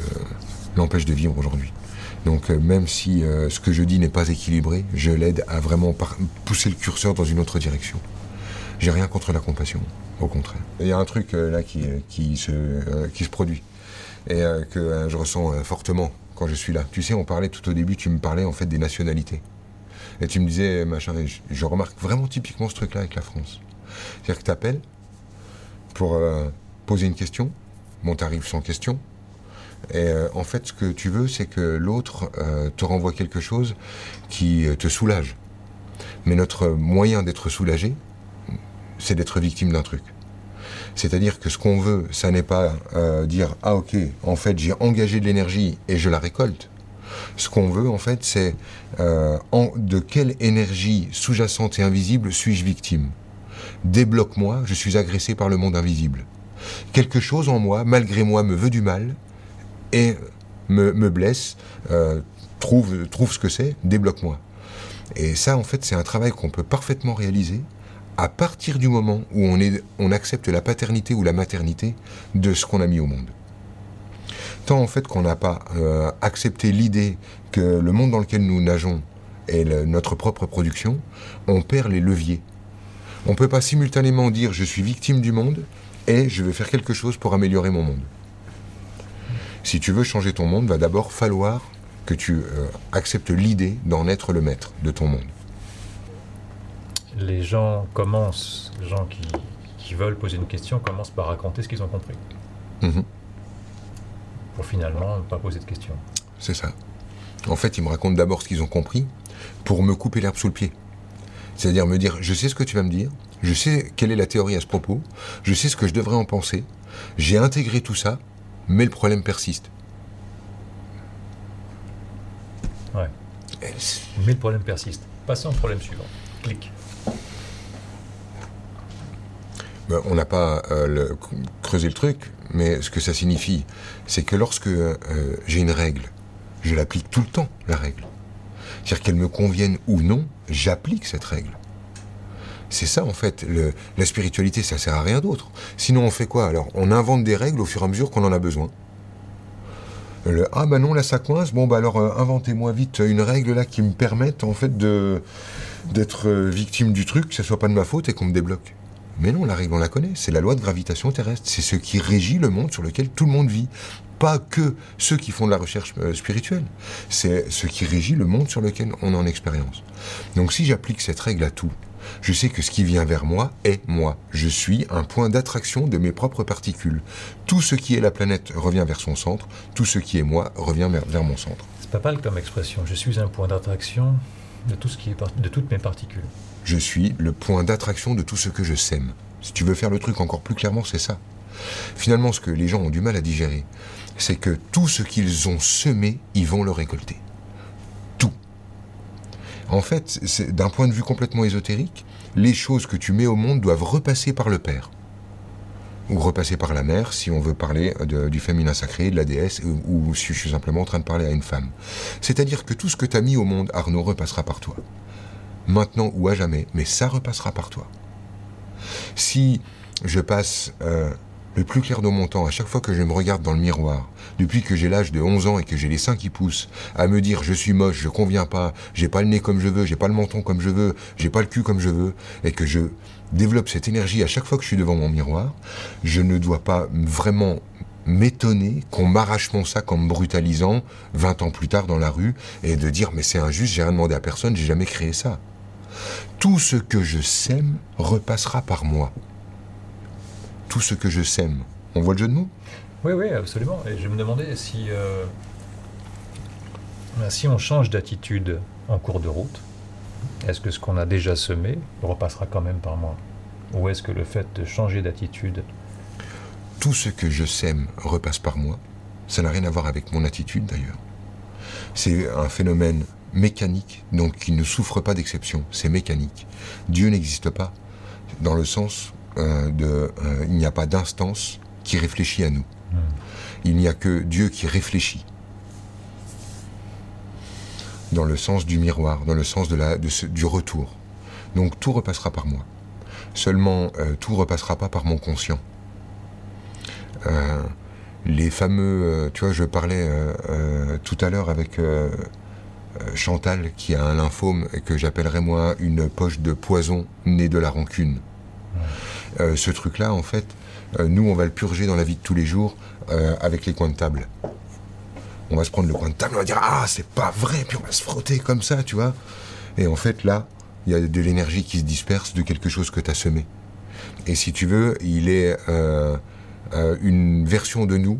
l'empêche de vivre aujourd'hui. Donc, euh, même si euh, ce que je dis n'est pas équilibré, je l'aide à vraiment pousser le curseur dans une autre direction. J'ai rien contre la compassion, au contraire. Il y a un truc euh, là qui, se, produit et que je ressens fortement quand je suis là. Tu sais, on parlait tout au début, tu me parlais en fait des nationalités. Et tu me disais, machin, je, remarque vraiment typiquement ce truc-là avec la France. C'est-à-dire que tu appelles pour poser une question, bon, t'arrives sans question, et euh, en fait, ce que tu veux, c'est que l'autre euh, te renvoie quelque chose qui euh, te soulage. Mais notre moyen d'être soulagé, c'est d'être victime d'un truc. C'est-à-dire que ce qu'on veut, ça n'est pas dire ah ok, en fait j'ai engagé de l'énergie et je la récolte. Ce qu'on veut en fait, c'est de quelle énergie sous-jacente et invisible suis-je victime? Débloque-moi, je suis agressé par le monde invisible. Quelque chose en moi, malgré moi, me veut du mal et me, blesse. euh, trouve, trouve ce que c'est, débloque-moi. Et ça, en fait, c'est un travail qu'on peut parfaitement réaliser à partir du moment où on, est, on accepte la paternité ou la maternité de ce qu'on a mis au monde. Tant en fait qu'on n'a pas euh, accepté l'idée que le monde dans lequel nous nageons est notre propre production, on perd les leviers. On ne peut pas simultanément dire je suis victime du monde et je vais faire quelque chose pour améliorer mon monde. Si tu veux changer ton monde, va d'abord falloir que tu euh, acceptes l'idée d'en être le maître de ton monde. Les gens commencent, les gens qui, qui veulent poser une question commencent par raconter ce qu'ils ont compris, Mhm. pour finalement ne pas poser de questions. C'est ça. En fait, ils me racontent d'abord ce qu'ils ont compris pour me couper l'herbe sous le pied. C'est-à-dire me dire, je sais ce que tu vas me dire, je sais quelle est la théorie à ce propos, je sais ce que je devrais en penser, j'ai intégré tout ça, mais le problème persiste. Ouais. Mais le problème persiste. Passons au problème suivant. Clic. ben, on n'a pas euh, creusé le truc, mais ce que ça signifie, c'est que lorsque euh, j'ai une règle, je l'applique tout le temps, la règle. C'est-à-dire qu'elle me convienne ou non, j'applique cette règle. C'est ça en fait, la spiritualité, ça sert à rien d'autre. Sinon on fait quoi Alors? On invente des règles au fur et à mesure qu'on en a besoin. ah bah non là ça coince, bon bah alors euh, inventez-moi vite une règle là qui me permette en fait d'être euh, victime du truc, que ce soit pas de ma faute et qu'on me débloque. Mais non, la règle on la connaît, c'est la loi de gravitation terrestre, c'est ce qui régit le monde sur lequel tout le monde vit. Pas que ceux qui font de la recherche euh, spirituelle, c'est ce qui régit le monde sur lequel on en expérience. Donc si j'applique cette règle à tout, je sais que ce qui vient vers moi est moi. Je suis un point d'attraction de mes propres particules. Tout ce qui est la planète revient vers son centre, tout ce qui est moi revient vers, mon centre. C'est pas mal comme expression. Je suis un point d'attraction de tout ce qui est de toutes mes particules. Je suis le point d'attraction de tout ce que je sème. Si tu veux faire le truc encore plus clairement, c'est ça. Finalement, ce que les gens ont du mal à digérer, c'est que tout ce qu'ils ont semé, ils vont le récolter. En fait, d'un point de vue complètement ésotérique, les choses que tu mets au monde doivent repasser par le Père. Ou repasser par la mère, si on veut parler du féminin sacré, de la déesse, ou, si je suis simplement en train de parler à une femme. C'est-à-dire que tout ce que tu as mis au monde, Arnaud, repassera par toi. Maintenant ou à jamais, mais ça repassera par toi. Si je passe euh, le plus clair de mon temps, à chaque fois que je me regarde dans le miroir, depuis que j'ai l'âge de 11 ans et que j'ai les seins qui poussent, à me dire je suis moche, je conviens pas, j'ai pas le nez comme je veux, j'ai pas le menton comme je veux, j'ai pas le cul comme je veux, et que je développe cette énergie à chaque fois que je suis devant mon miroir, je ne dois pas vraiment m'étonner qu'on m'arrache mon sac en me brutalisant 20 ans plus tard dans la rue et de dire mais c'est injuste, j'ai rien demandé à personne, j'ai jamais créé ça. Tout ce que je sème repassera par moi tout ce que je sème. On voit le jeu de mots? Oui, oui, absolument. Et je me demandais si, euh, si on change d'attitude en cours de route, est-ce que ce qu'on a déjà semé repassera quand même par moi? Ou est-ce que le fait de changer d'attitude... Tout ce que je sème repasse par moi. Ça n'a rien à voir avec mon attitude d'ailleurs. C'est un phénomène mécanique, donc qui ne souffre pas d'exception. C'est mécanique. Dieu n'existe pas dans le sens euh, de, euh, il n'y a pas d'instance qui réfléchit à nous. Hmm. Il n'y a que Dieu qui réfléchit. Dans le sens du miroir, dans le sens de la, du retour. Donc tout repassera par moi. Seulement, euh, tout repassera pas par mon conscient. les fameux, tu vois, je parlais tout à l'heure avec Chantal qui a un lymphome et que j'appellerais moi une poche de poison née de la rancune. Euh, ce truc-là, en fait, euh, nous, on va le purger dans la vie de tous les jours euh, avec les coins de table. On va se prendre le coin de table, on va dire Ah, c'est pas vrai, puis on va se frotter comme ça, tu vois. Et en fait, là, il y a de l'énergie qui se disperse de quelque chose que tu as semé. Et si tu veux, il est une version de nous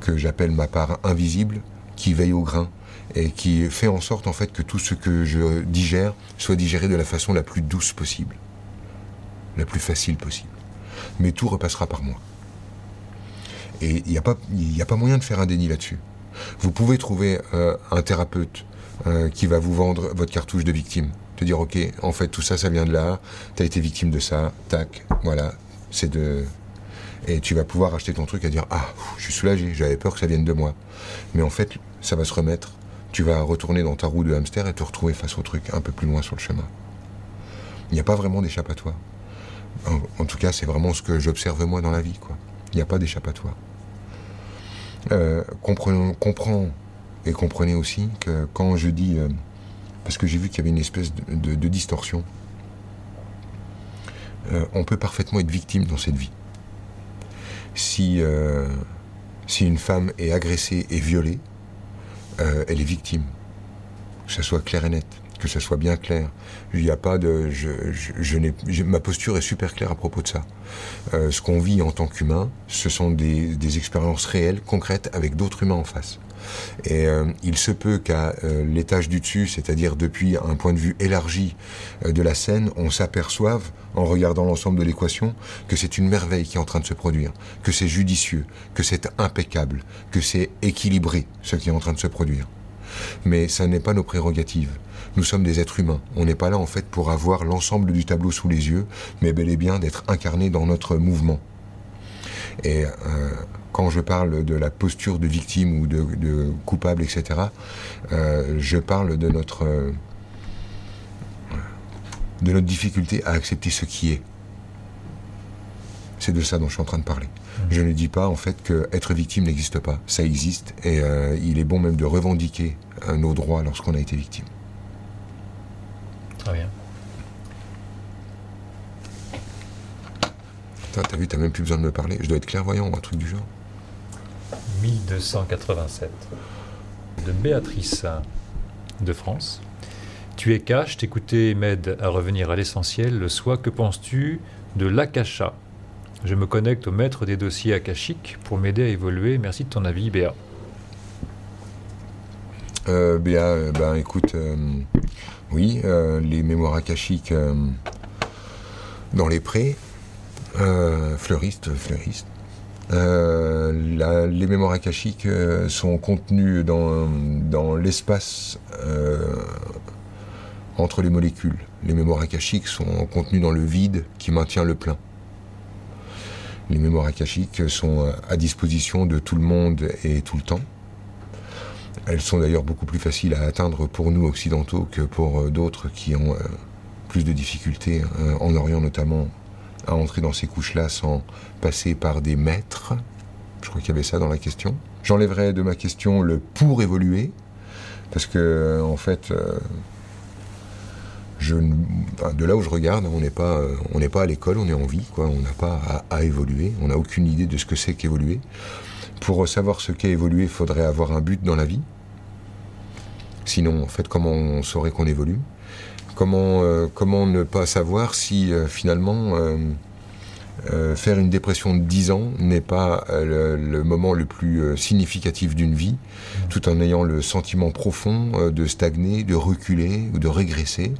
que j'appelle ma part invisible, qui veille au grain et qui fait en sorte en fait que tout ce que je digère soit digéré de la façon la plus douce possible la plus facile possible. Mais tout repassera par moi. Et il n'y a, pas, a pas moyen de faire un déni là-dessus. Vous pouvez trouver euh, un thérapeute euh, qui va vous vendre votre cartouche de victime. Te dire, ok, en fait, tout ça, ça vient de là, tu as été victime de ça, tac, voilà, c'est de... Et tu vas pouvoir acheter ton truc et dire, ah, je suis soulagé, j'avais peur que ça vienne de moi. Mais en fait, ça va se remettre. Tu vas retourner dans ta roue de hamster et te retrouver face au truc un peu plus loin sur le chemin. Il n'y a pas vraiment d'échappatoire. En, tout cas, c'est vraiment ce que j'observe moi dans la vie. Quoi. Il n'y a pas d'échappatoire. Euh, comprends et comprenez aussi que quand je dis, euh, parce que j'ai vu qu'il y avait une espèce de, distorsion, euh, on peut parfaitement être victime dans cette vie. Si, si une femme est agressée et violée, elle est victime. Que ce soit clair et net que ce soit bien clair. Il n'y a pas de, je, je, ma posture est super claire à propos de ça. Euh, ce qu'on vit en tant qu'humain, ce sont des, des, expériences réelles, concrètes, avec d'autres humains en face. Et euh, il se peut qu'à euh, l'étage du dessus, c'est-à-dire depuis un point de vue élargi de la scène, on s'aperçoive, en regardant l'ensemble de l'équation, que c'est une merveille qui est en train de se produire, que c'est judicieux, que c'est impeccable, que c'est équilibré, ce qui est en train de se produire. Mais ça n'est pas nos prérogatives. Nous sommes des êtres humains. On n'est pas là en fait pour avoir l'ensemble du tableau sous les yeux, mais bel et bien d'être incarné dans notre mouvement. Et euh, quand je parle de la posture de victime ou de, coupable, etc., euh, je parle de notre, euh, de notre difficulté à accepter ce qui est. C'est de ça dont je suis en train de parler. Mmh. Je ne dis pas en fait que être victime n'existe pas. Ça existe et il est bon même de revendiquer nos droits lorsqu'on a été victime. Très bien. T'as vu, t'as même plus besoin de me parler. Je dois être clairvoyant ou un truc du genre. 1287. De Béatrice de France. Tu es cash, t'écouter m'aide à revenir à l'essentiel. Le soi, que penses-tu de l'akasha Je me connecte au maître des dossiers akashiques pour m'aider à évoluer. Merci de ton avis, Béa. Euh, Béa, euh, ben écoute, euh, oui, euh, les mémoires akashiques dans les prés, fleuristes, fleuristes. les mémoires akashiques sont contenues dans, dans l'espace entre les molécules. Les mémoires akashiques sont contenues dans le vide qui maintient le plein. Les mémoires akashiques sont à disposition de tout le monde et tout le temps. Elles sont d'ailleurs beaucoup plus faciles à atteindre pour nous occidentaux que pour euh, d'autres qui ont euh, plus de difficultés, euh, en Orient notamment, à entrer dans ces couches-là sans passer par des maîtres. Je crois qu'il y avait ça dans la question. J'enlèverai de ma question le pour évoluer, parce que en fait, de là où je regarde, on n'est pas, à l'école, on est en vie. On n'a pas à, évoluer, on n'a aucune idée de ce que c'est qu'évoluer. Pour savoir ce qu'est évoluer, il faudrait avoir un but dans la vie. Sinon, en fait, comment on saurait qu'on évolue? Comment, euh, ne pas savoir si euh, finalement euh, faire une dépression de 10 ans n'est pas le, moment le plus significatif d'une vie, tout en ayant le sentiment profond de stagner, de reculer ou de régresser?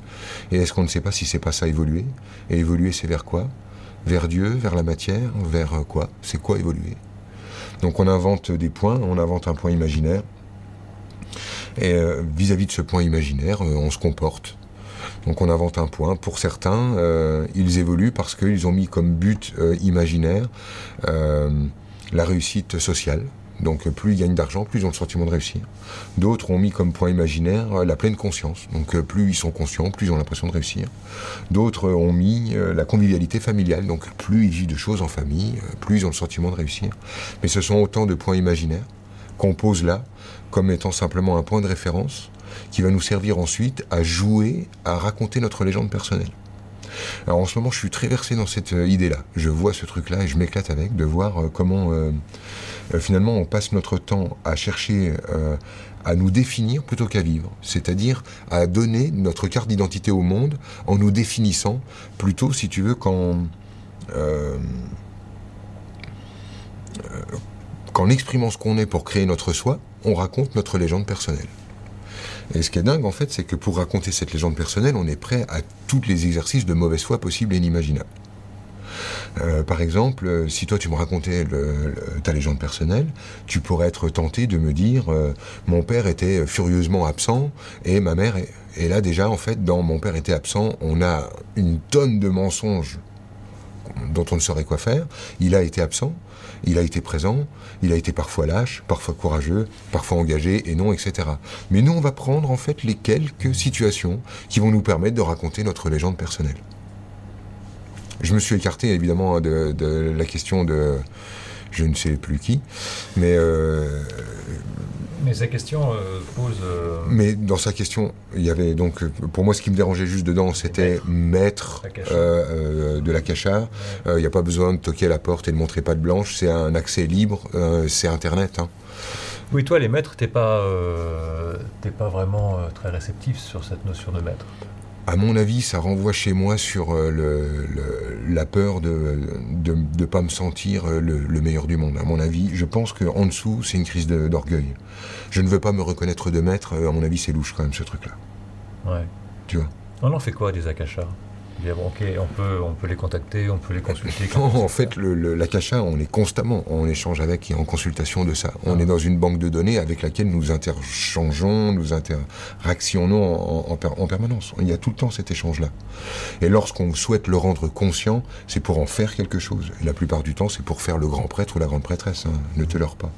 Et est-ce qu'on ne sait pas si c'est pas ça évoluer? Et évoluer, c'est vers quoi? Vers Dieu, vers la matière, vers quoi? C'est quoi évoluer? Donc on invente des points, on invente un point imaginaire et euh, vis-à-vis de ce point imaginaire, euh, on se comporte. Donc on invente un point. Pour certains, euh, ils évoluent parce qu'ils ont mis comme but imaginaire la réussite sociale. Donc plus ils gagnent d'argent, plus ils ont le sentiment de réussir. D'autres ont mis comme point imaginaire la pleine conscience. Donc plus ils sont conscients, plus ils ont l'impression de réussir. D'autres ont mis la convivialité familiale. Donc plus ils vivent de choses en famille, plus ils ont le sentiment de réussir. Mais ce sont autant de points imaginaires qu'on pose là comme étant simplement un point de référence qui va nous servir ensuite à jouer, à raconter notre légende personnelle. Alors en ce moment, je suis très versé dans cette euh, idée-là. Je vois ce truc-là et je m'éclate avec de voir euh, comment euh, finalement on passe notre temps à chercher à nous définir plutôt qu'à vivre. C'est-à-dire à donner notre carte d'identité au monde en nous définissant plutôt, si tu veux, qu'en qu'en exprimant ce qu'on est pour créer notre soi, on raconte notre légende personnelle. Et ce qui est dingue, en fait, c'est que pour raconter cette légende personnelle, on est prêt à tous les exercices de mauvaise foi possibles et inimaginables. Euh, par exemple, euh, si toi tu me racontais ta légende personnelle, tu pourrais être tenté de me dire euh, mon père était furieusement absent et ma mère est... Et là déjà, en fait, dans mon père était absent, on a une tonne de mensonges dont on ne saurait quoi faire. Il a été absent, il a été présent, il a été parfois lâche, parfois courageux, parfois engagé et non, etc. Mais nous, on va prendre en fait les quelques situations qui vont nous permettre de raconter notre légende personnelle. Je me suis écarté évidemment de, la question de je ne sais plus qui, mais euh, mais sa question euh, pose. Euh, Mais dans sa question, il y avait donc, pour moi, ce qui me dérangeait juste dedans, c'était maître euh, de la cachard. Il n'y a pas besoin de toquer à la porte et de montrer pas de blanche. C'est un accès libre. c'est Internet. Hein. Oui, toi, les maîtres, t'es pas, pas vraiment très réceptif sur cette notion de maître à mon avis, ça renvoie chez moi sur euh, la peur de ne pas me sentir euh, le, meilleur du monde. À mon avis, je pense qu'en dessous, c'est une crise d'orgueil. Je ne veux pas me reconnaître de maître. Euh, à mon avis, c'est louche quand même ce truc-là. Ouais. Tu vois? On en fait quoi des akashas ok, on peut, on peut les contacter, on peut les consulter. en fait, le, l'Akasha, on est constamment en échange avec et en consultation de ça. On ah. est dans une banque de données avec laquelle nous interchangeons, nous interactionnons en, en, permanence. Il y a tout le temps cet échange-là. Et lorsqu'on souhaite le rendre conscient, c'est pour en faire quelque chose. Et la plupart du temps, c'est pour faire le grand prêtre ou la grande prêtresse. Hein. Ne te leurre pas.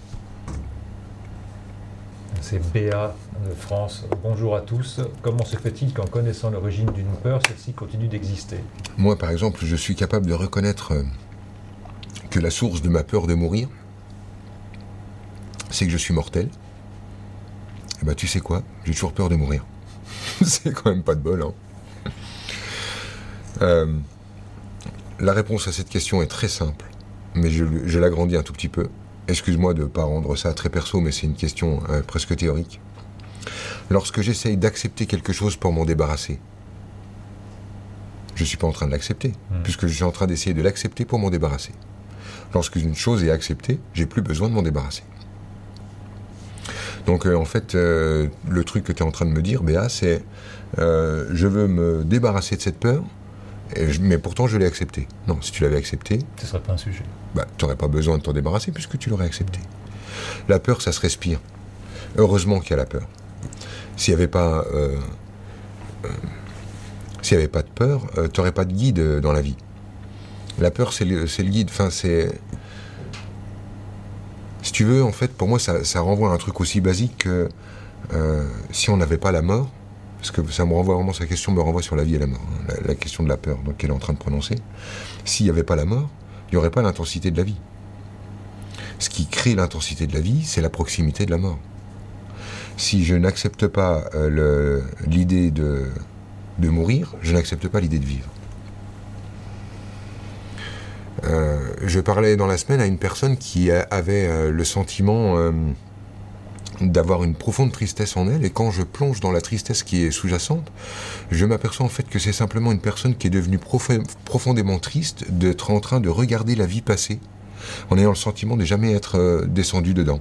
C'est Béa de France. Bonjour à tous. Comment se fait-il qu'en connaissant l'origine d'une peur, celle-ci continue d'exister? Moi, par exemple, je suis capable de reconnaître euh, que la source de ma peur de mourir, c'est que je suis mortel. Et eh ben, tu sais quoi? J'ai toujours peur de mourir. c'est quand même pas de bol, hein. euh, la réponse à cette question est très simple, mais je, l'agrandis un tout petit peu. Excuse-moi de ne pas rendre ça très perso, mais c'est une question euh, presque théorique. Lorsque j'essaye d'accepter quelque chose pour m'en débarrasser, je ne suis pas en train de l'accepter, hmm. puisque je suis en train d'essayer de l'accepter pour m'en débarrasser. Lorsqu'une chose est acceptée, j'ai plus besoin de m'en débarrasser. Donc euh, en fait, euh, le truc que tu es en train de me dire, Béa, c'est je veux me débarrasser de cette peur, mais pourtant, je l'ai accepté. Non, si tu l'avais accepté. Ce ne serait pas un sujet. Bah, tu n'aurais pas besoin de t'en débarrasser puisque tu l'aurais accepté. La peur, ça se respire. Heureusement qu'il y a la peur. S'il n'y avait pas. Euh, euh, avait pas de peur, euh, tu n'aurais pas de guide dans la vie. La peur, c'est le, guide. Enfin, c'est. Si tu veux, en fait, pour moi, ça, ça renvoie à un truc aussi basique que si on n'avait pas la mort, parce que ça me renvoie vraiment, sa question me renvoie sur la vie et la mort, hein, la, question de la peur qu'elle est en train de prononcer. S'il n'y avait pas la mort, il n'y aurait pas l'intensité de la vie. Ce qui crée l'intensité de la vie, c'est la proximité de la mort. Si je n'accepte pas euh, l'idée de, mourir, je n'accepte pas l'idée de vivre. Euh, je parlais dans la semaine à une personne qui avait euh, le sentiment d'avoir une profonde tristesse en elle, et quand je plonge dans la tristesse qui est sous-jacente, je m'aperçois en fait que c'est simplement une personne qui est devenue profondément triste d'être en train de regarder la vie passer, en ayant le sentiment de jamais être descendu dedans.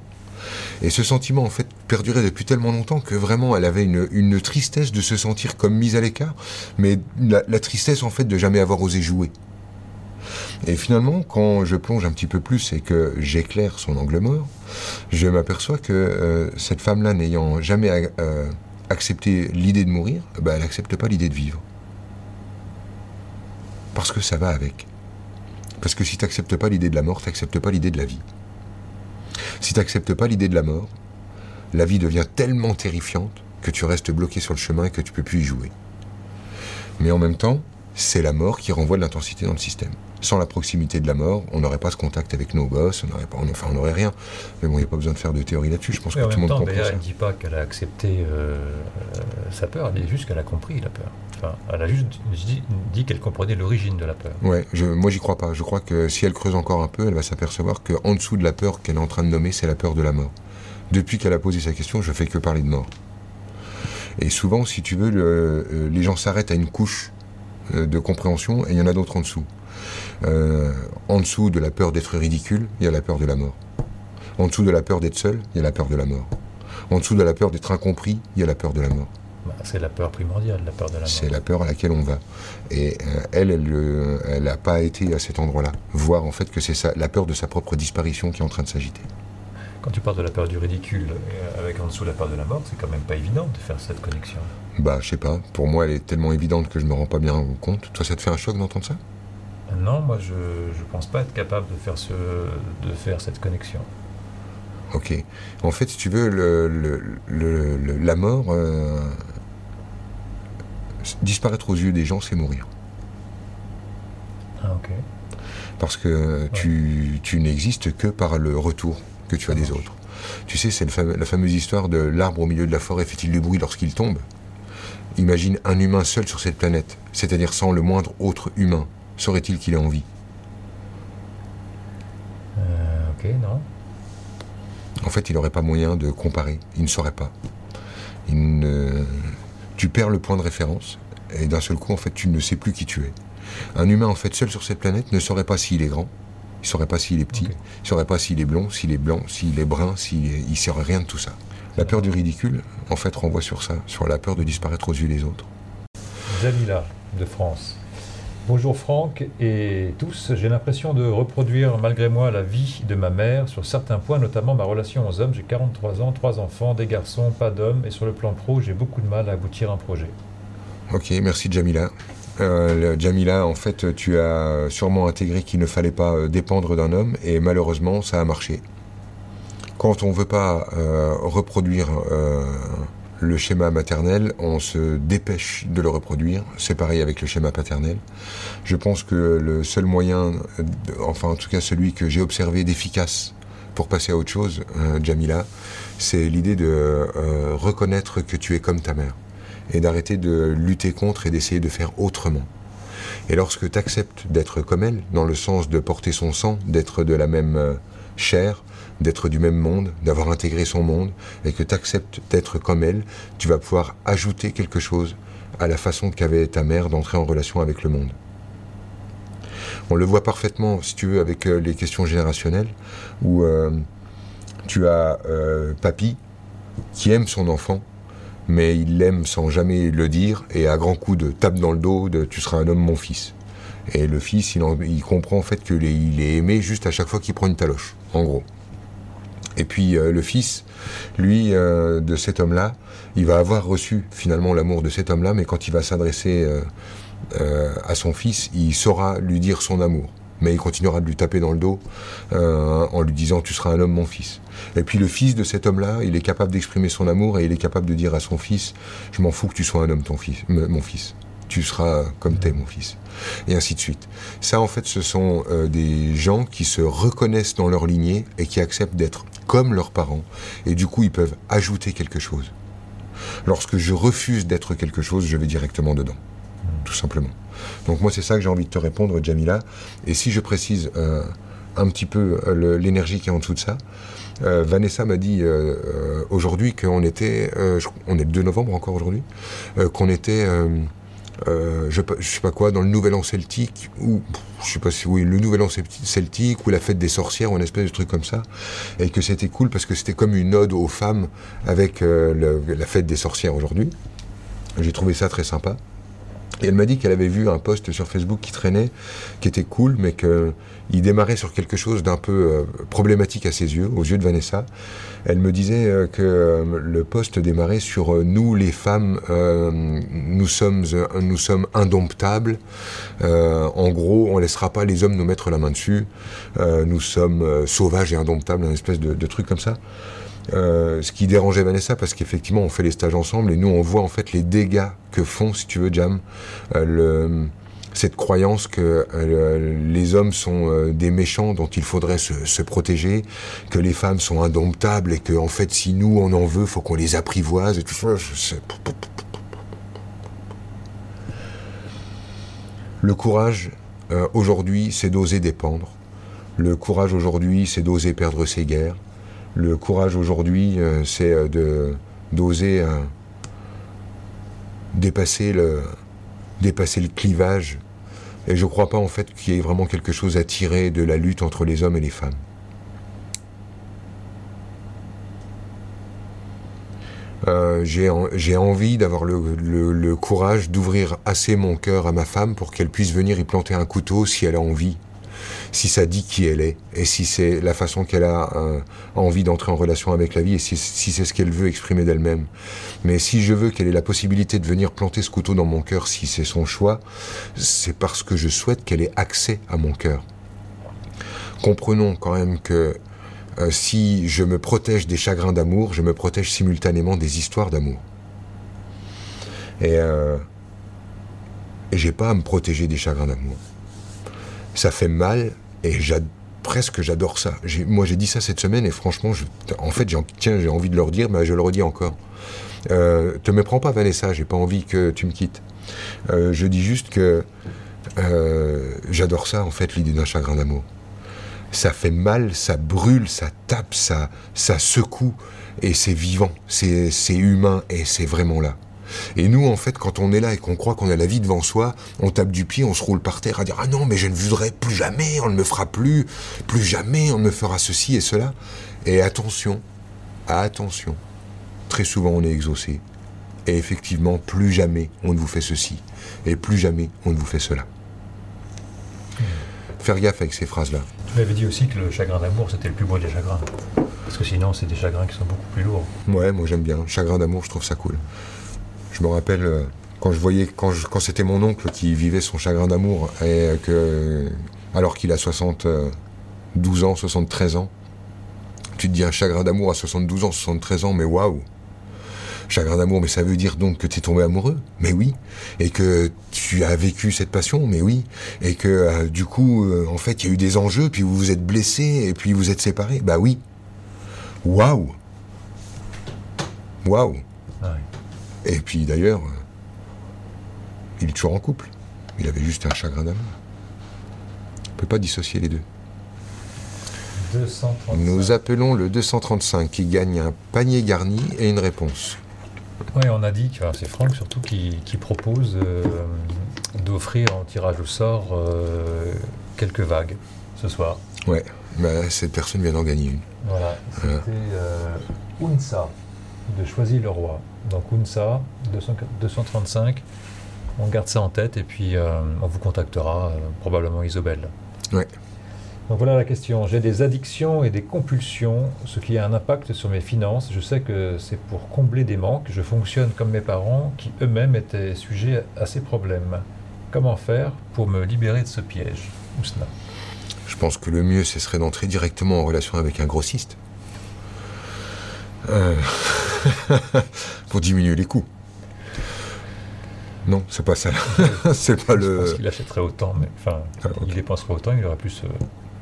Et ce sentiment, en fait, perdurait depuis tellement longtemps que vraiment, elle avait une, tristesse de se sentir comme mise à l'écart, mais la tristesse, en fait, de jamais avoir osé jouer. Et finalement, quand je plonge un petit peu plus et que j'éclaire son angle mort, je m'aperçois que euh, cette femme-là, n'ayant jamais euh, accepté l'idée de mourir, ben, elle n'accepte pas l'idée de vivre. Parce que ça va avec. Parce que si tu n'acceptes pas l'idée de la mort, tu n'acceptes pas l'idée de la vie. Si tu n'acceptes pas l'idée de la mort, la vie devient tellement terrifiante que tu restes bloqué sur le chemin et que tu peux plus y jouer. Mais en même temps, c'est la mort qui renvoie de l'intensité dans le système. Sans la proximité de la mort, on n'aurait pas ce contact avec nos gosses, on n'aurait pas, enfin, on n'aurait rien. Mais bon, il n'y a pas besoin de faire de théorie là-dessus. Je pense que tout le monde comprend ça. Elle ne dit pas qu'elle a accepté euh, sa peur, elle dit juste qu'elle a compris la peur. Elle a juste dit, qu'elle comprenait l'origine de la peur. Ouais, je, moi j'y crois pas. Je crois que si elle creuse encore un peu, elle va s'apercevoir qu'en dessous de la peur qu'elle est en train de nommer, c'est la peur de la mort. Depuis qu'elle a posé sa question, je fais que parler de mort. Et souvent, si tu veux, euh, les gens s'arrêtent à une couche euh, de compréhension et il y en a d'autres en dessous. Euh, en dessous de la peur d'être ridicule, il y a la peur de la mort. En dessous de la peur d'être seul, il y a la peur de la mort. En dessous de la peur d'être incompris, il y a la peur de la mort. C'est la peur primordiale, la peur de la mort. C'est la peur à laquelle on va. Et euh, elle, elle n'a pas été à cet endroit-là. Voir en fait que c'est la peur de sa propre disparition qui est en train de s'agiter. Quand tu parles de la peur du ridicule, avec en dessous la peur de la mort, c'est quand même pas évident de faire cette connexion. Bah, je sais pas. Pour moi, elle est tellement évidente que je me rends pas bien compte. Toi, ça te fait un choc d'entendre ça? Non, moi, je ne pense pas être capable de faire, ce, de faire cette connexion. Ok. En fait, si tu veux, le, la mort, euh, disparaître aux yeux des gens, c'est mourir. Ah, ok. Parce que tu, tu n'existes que par le retour que tu as des autres. Tu sais, c'est la fameuse histoire de l'arbre au milieu de la forêt fait-il du bruit lorsqu'il tombe? Imagine un humain seul sur cette planète, c'est-à-dire sans le moindre autre humain. Saurait-il qu'il ait envie? Euh, Ok, non. En fait, il n'aurait pas moyen de comparer. Il ne saurait pas. Tu perds le point de référence et d'un seul coup, en fait, tu ne sais plus qui tu es. Un humain, en fait, seul sur cette planète ne saurait pas s'il est grand, il ne saurait pas s'il est petit, il ne saurait pas s'il est blond, s'il est blanc, s'il est brun, s'il ne saurait rien de tout ça. La peur du ridicule, en fait, renvoie sur ça, sur la peur de disparaître aux yeux des autres. Jamila, de France. Bonjour Franck et tous. J'ai l'impression de reproduire malgré moi la vie de ma mère sur certains points, notamment ma relation aux hommes. J'ai 43 ans, trois enfants, des garçons, pas d'hommes. Et sur le plan pro, j'ai beaucoup de mal à aboutir à un projet. Ok, merci Jamila. Euh, Jamila, en fait, tu as sûrement intégré qu'il ne fallait pas euh, dépendre d'un homme et malheureusement, ça a marché. Quand on ne veut pas euh, reproduire le schéma maternel, on se dépêche de le reproduire. C'est pareil avec le schéma paternel. Je pense que le seul moyen, enfin en tout cas celui que j'ai observé d'efficace pour passer à autre chose, euh, Jamila, c'est l'idée de euh, reconnaître que tu es comme ta mère et d'arrêter de lutter contre et d'essayer de faire autrement. Et lorsque tu acceptes d'être comme elle, dans le sens de porter son sang, d'être de la même euh, chair, d'être du même monde, d'avoir intégré son monde, et que tu acceptes d'être comme elle, tu vas pouvoir ajouter quelque chose à la façon qu'avait ta mère d'entrer en relation avec le monde. On le voit parfaitement, si tu veux, avec euh, les questions générationnelles, où euh, tu as euh, papy qui aime son enfant, mais il l'aime sans jamais le dire, et à grands coups de tape dans le dos tu seras un homme, mon fils. Et le fils, il, il comprend en fait qu'il est aimé juste à chaque fois qu'il prend une taloche, en gros. Et puis euh, le fils, lui, euh, de cet homme-là, il va avoir reçu finalement l'amour de cet homme-là, mais quand il va s'adresser euh, à son fils, il saura lui dire son amour. Mais il continuera de lui taper dans le dos en lui disant tu seras un homme mon fils. Et puis le fils de cet homme-là, il est capable d'exprimer son amour et il est capable de dire à son fils je m'en fous que tu sois un homme ton fils, mon fils. Tu seras comme t'es mon fils et ainsi de suite. Ça, en fait, ce sont des gens qui se reconnaissent dans leur lignée et qui acceptent d'être comme leurs parents, et du coup ils peuvent ajouter quelque chose. Lorsque je refuse d'être quelque chose, je vais directement dedans, tout simplement. Donc moi c'est ça que j'ai envie de te répondre, Jamila. Et si je précise euh, un petit peu euh, l'énergie qui est en dessous de ça, euh, Vanessa m'a dit aujourd'hui qu'on était, on est le 2 novembre encore aujourd'hui, qu'on était euh, je, je sais pas quoi, dans le Nouvel An celtique, ou je sais pas si oui, le Nouvel An celtique, ou la fête des sorcières, ou une espèce de truc comme ça, et que c'était cool parce que c'était comme une ode aux femmes avec euh, la fête des sorcières aujourd'hui. J'ai trouvé ça très sympa. Et elle m'a dit qu'elle avait vu un post sur Facebook qui traînait, qui était cool, mais qu'il démarrait sur quelque chose d'un peu euh, problématique à ses yeux, aux yeux de Vanessa. Elle me disait euh, que euh, le post démarrait sur nous, les femmes, nous, sommes, nous sommes indomptables. en gros, on laissera pas les hommes nous mettre la main dessus. nous sommes sauvages et indomptables, un espèce de, truc comme ça. Euh, ce qui dérangeait Vanessa, parce qu'effectivement, on fait les stages ensemble et nous, on voit en fait les dégâts que font, si tu veux, Jam, euh, le, cette croyance que euh, les hommes sont des méchants dont il faudrait se, protéger, que les femmes sont indomptables et que, en fait, si nous, on en veut, faut qu'on les apprivoise et tout ça. Le courage, aujourd'hui, c'est d'oser dépendre. Le courage aujourd'hui, c'est d'oser perdre ses guerres. Le courage aujourd'hui, euh, c'est euh, de d'oser euh, dépasser le dépasser le clivage. Et je ne crois pas en fait qu'il y ait vraiment quelque chose à tirer de la lutte entre les hommes et les femmes. j'ai envie d'avoir le courage d'ouvrir assez mon cœur à ma femme pour qu'elle puisse venir y planter un couteau si elle a envie si ça dit qui elle est, et si c'est la façon qu'elle a euh, envie d'entrer en relation avec la vie, et si, c'est ce qu'elle veut exprimer d'elle-même. Mais si je veux qu'elle ait la possibilité de venir planter ce couteau dans mon cœur, si c'est son choix, c'est parce que je souhaite qu'elle ait accès à mon cœur. Comprenons quand même que euh, si je me protège des chagrins d'amour, je me protège simultanément des histoires d'amour. Et, euh, et j'ai pas à me protéger des chagrins d'amour ça fait mal et presque j'adore ça. Moi j'ai dit ça cette semaine et franchement, en fait, tiens, j'ai envie de leur dire, mais je le redis encore. Euh, te méprends pas Vanessa, j'ai pas envie que tu me quittes. Euh, je dis juste que euh, j'adore ça en fait, l'idée d'un chagrin d'amour. Ça fait mal, ça brûle, ça tape, ça, ça secoue et c'est vivant, c'est humain et c'est vraiment là. Et nous, en fait, quand on est là et qu'on croit qu'on a la vie devant soi, on tape du pied, on se roule par terre à dire Ah non, mais je ne voudrais plus jamais, on ne me fera plus, plus jamais, on ne me fera ceci et cela. Et attention, attention, très souvent on est exaucé. Et effectivement, plus jamais on ne vous fait ceci. Et plus jamais on ne vous fait cela. faire gaffe avec ces phrases-là. Tu m'avais dit aussi que le chagrin d'amour, c'était le plus beau des chagrins. Parce que sinon, c'est des chagrins qui sont beaucoup plus lourds. Ouais, moi j'aime bien. Chagrin d'amour, je trouve ça cool. Je me rappelle euh, quand je voyais, quand, quand c'était mon oncle qui vivait son chagrin d'amour, et que, alors qu'il a 72 ans, 73 ans, tu te dis un chagrin d'amour à 72 ans, 73 ans, mais waouh! Chagrin d'amour, mais ça veut dire donc que tu es tombé amoureux? Mais oui. Et que tu as vécu cette passion? Mais oui. Et que euh, du coup, euh, en fait, il y a eu des enjeux, puis vous vous êtes blessés, et puis vous êtes séparés? Bah oui. Waouh Waouh. Et puis d'ailleurs, euh, il est toujours en couple. Il avait juste un chagrin d'amour. On peut pas dissocier les deux. 235. Nous appelons le 235 qui gagne un panier garni et une réponse. Oui, on a dit que c'est Franck surtout qui, qui propose euh, d'offrir en tirage au sort euh, quelques vagues ce soir. Ouais, bah, cette personne vient d'en gagner une. Voilà, c'était Voilà. euh, Unsa de Choisy le Roi. Donc Unsa 200 235. On garde ça en tête et puis euh, on vous contactera, euh, probablement Isobel. Ouais. Donc voilà la question. J'ai des addictions et des compulsions, ce qui a un impact sur mes finances. Je sais que c'est pour combler des manques. Je fonctionne comme mes parents qui eux-mêmes étaient sujets à ces problèmes. Comment faire pour me libérer de ce piège? Ousna. Je pense que le mieux, ce serait d'entrer directement en relation avec un grossiste. Euh, pour diminuer les coûts. Non, c'est pas ça. c'est pas Je pense le. qu'il achèterait autant, mais enfin, Ah, il dépenserait autant, il aurait plus, euh,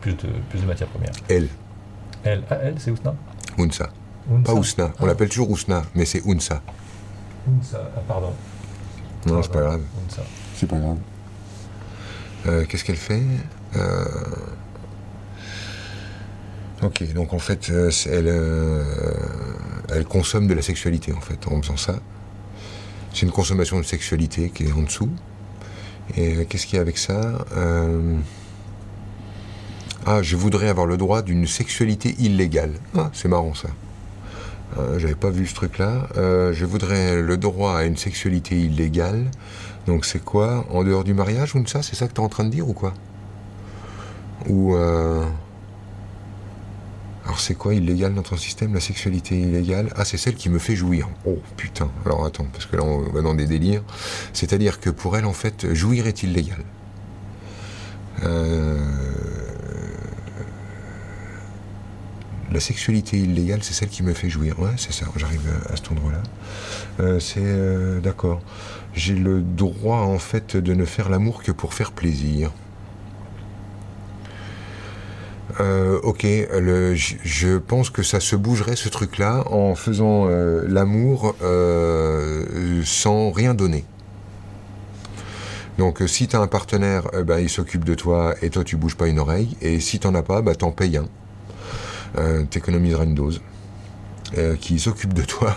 plus, de, plus de matières premières. Elle, Elle, ah, elle, c'est Ousna Unsa. Unsa. Pas Ousna. On Ah, l'appelle toujours Ousna, mais c'est Unsa. Unsa. Ah, pardon. Non, c'est pas grave. C'est pas grave. Euh, Qu'est-ce qu'elle fait? Euh, Ok, donc en fait, euh, euh, elle consomme de la sexualité en fait en faisant ça. C'est une consommation de sexualité qui est en dessous. Et euh, qu'est-ce qu'il y a avec ça Ah, je voudrais avoir le droit d'une sexualité illégale. Ah, c'est marrant ça. J'avais pas vu ce truc-là. Je voudrais le droit à une sexualité illégale. Donc c'est quoi? En dehors du mariage ou de ça? C'est ça que tu es en train de dire ou quoi? Ou... Alors c'est quoi illégal dans ton système La sexualité illégale? Ah c'est celle qui me fait jouir. Oh putain. Alors attends, parce que là on va dans des délires. C'est-à-dire que pour elle en fait, jouir est illégal. Euh, La sexualité illégale, c'est celle qui me fait jouir. Ouais, c'est ça, j'arrive à cet endroit-là. Euh, c'est... euh, D'accord. J'ai le droit, en fait, de ne faire l'amour que pour faire plaisir. Euh, ok, je, pense que ça se bougerait ce truc-là en faisant euh, l'amour euh, sans rien donner. Donc si tu as un partenaire, ben, il s'occupe de toi et toi tu bouges pas une oreille. Et si t'en as pas, ben, t'en payes un. T'économiseras une dose. qui s'occupe de toi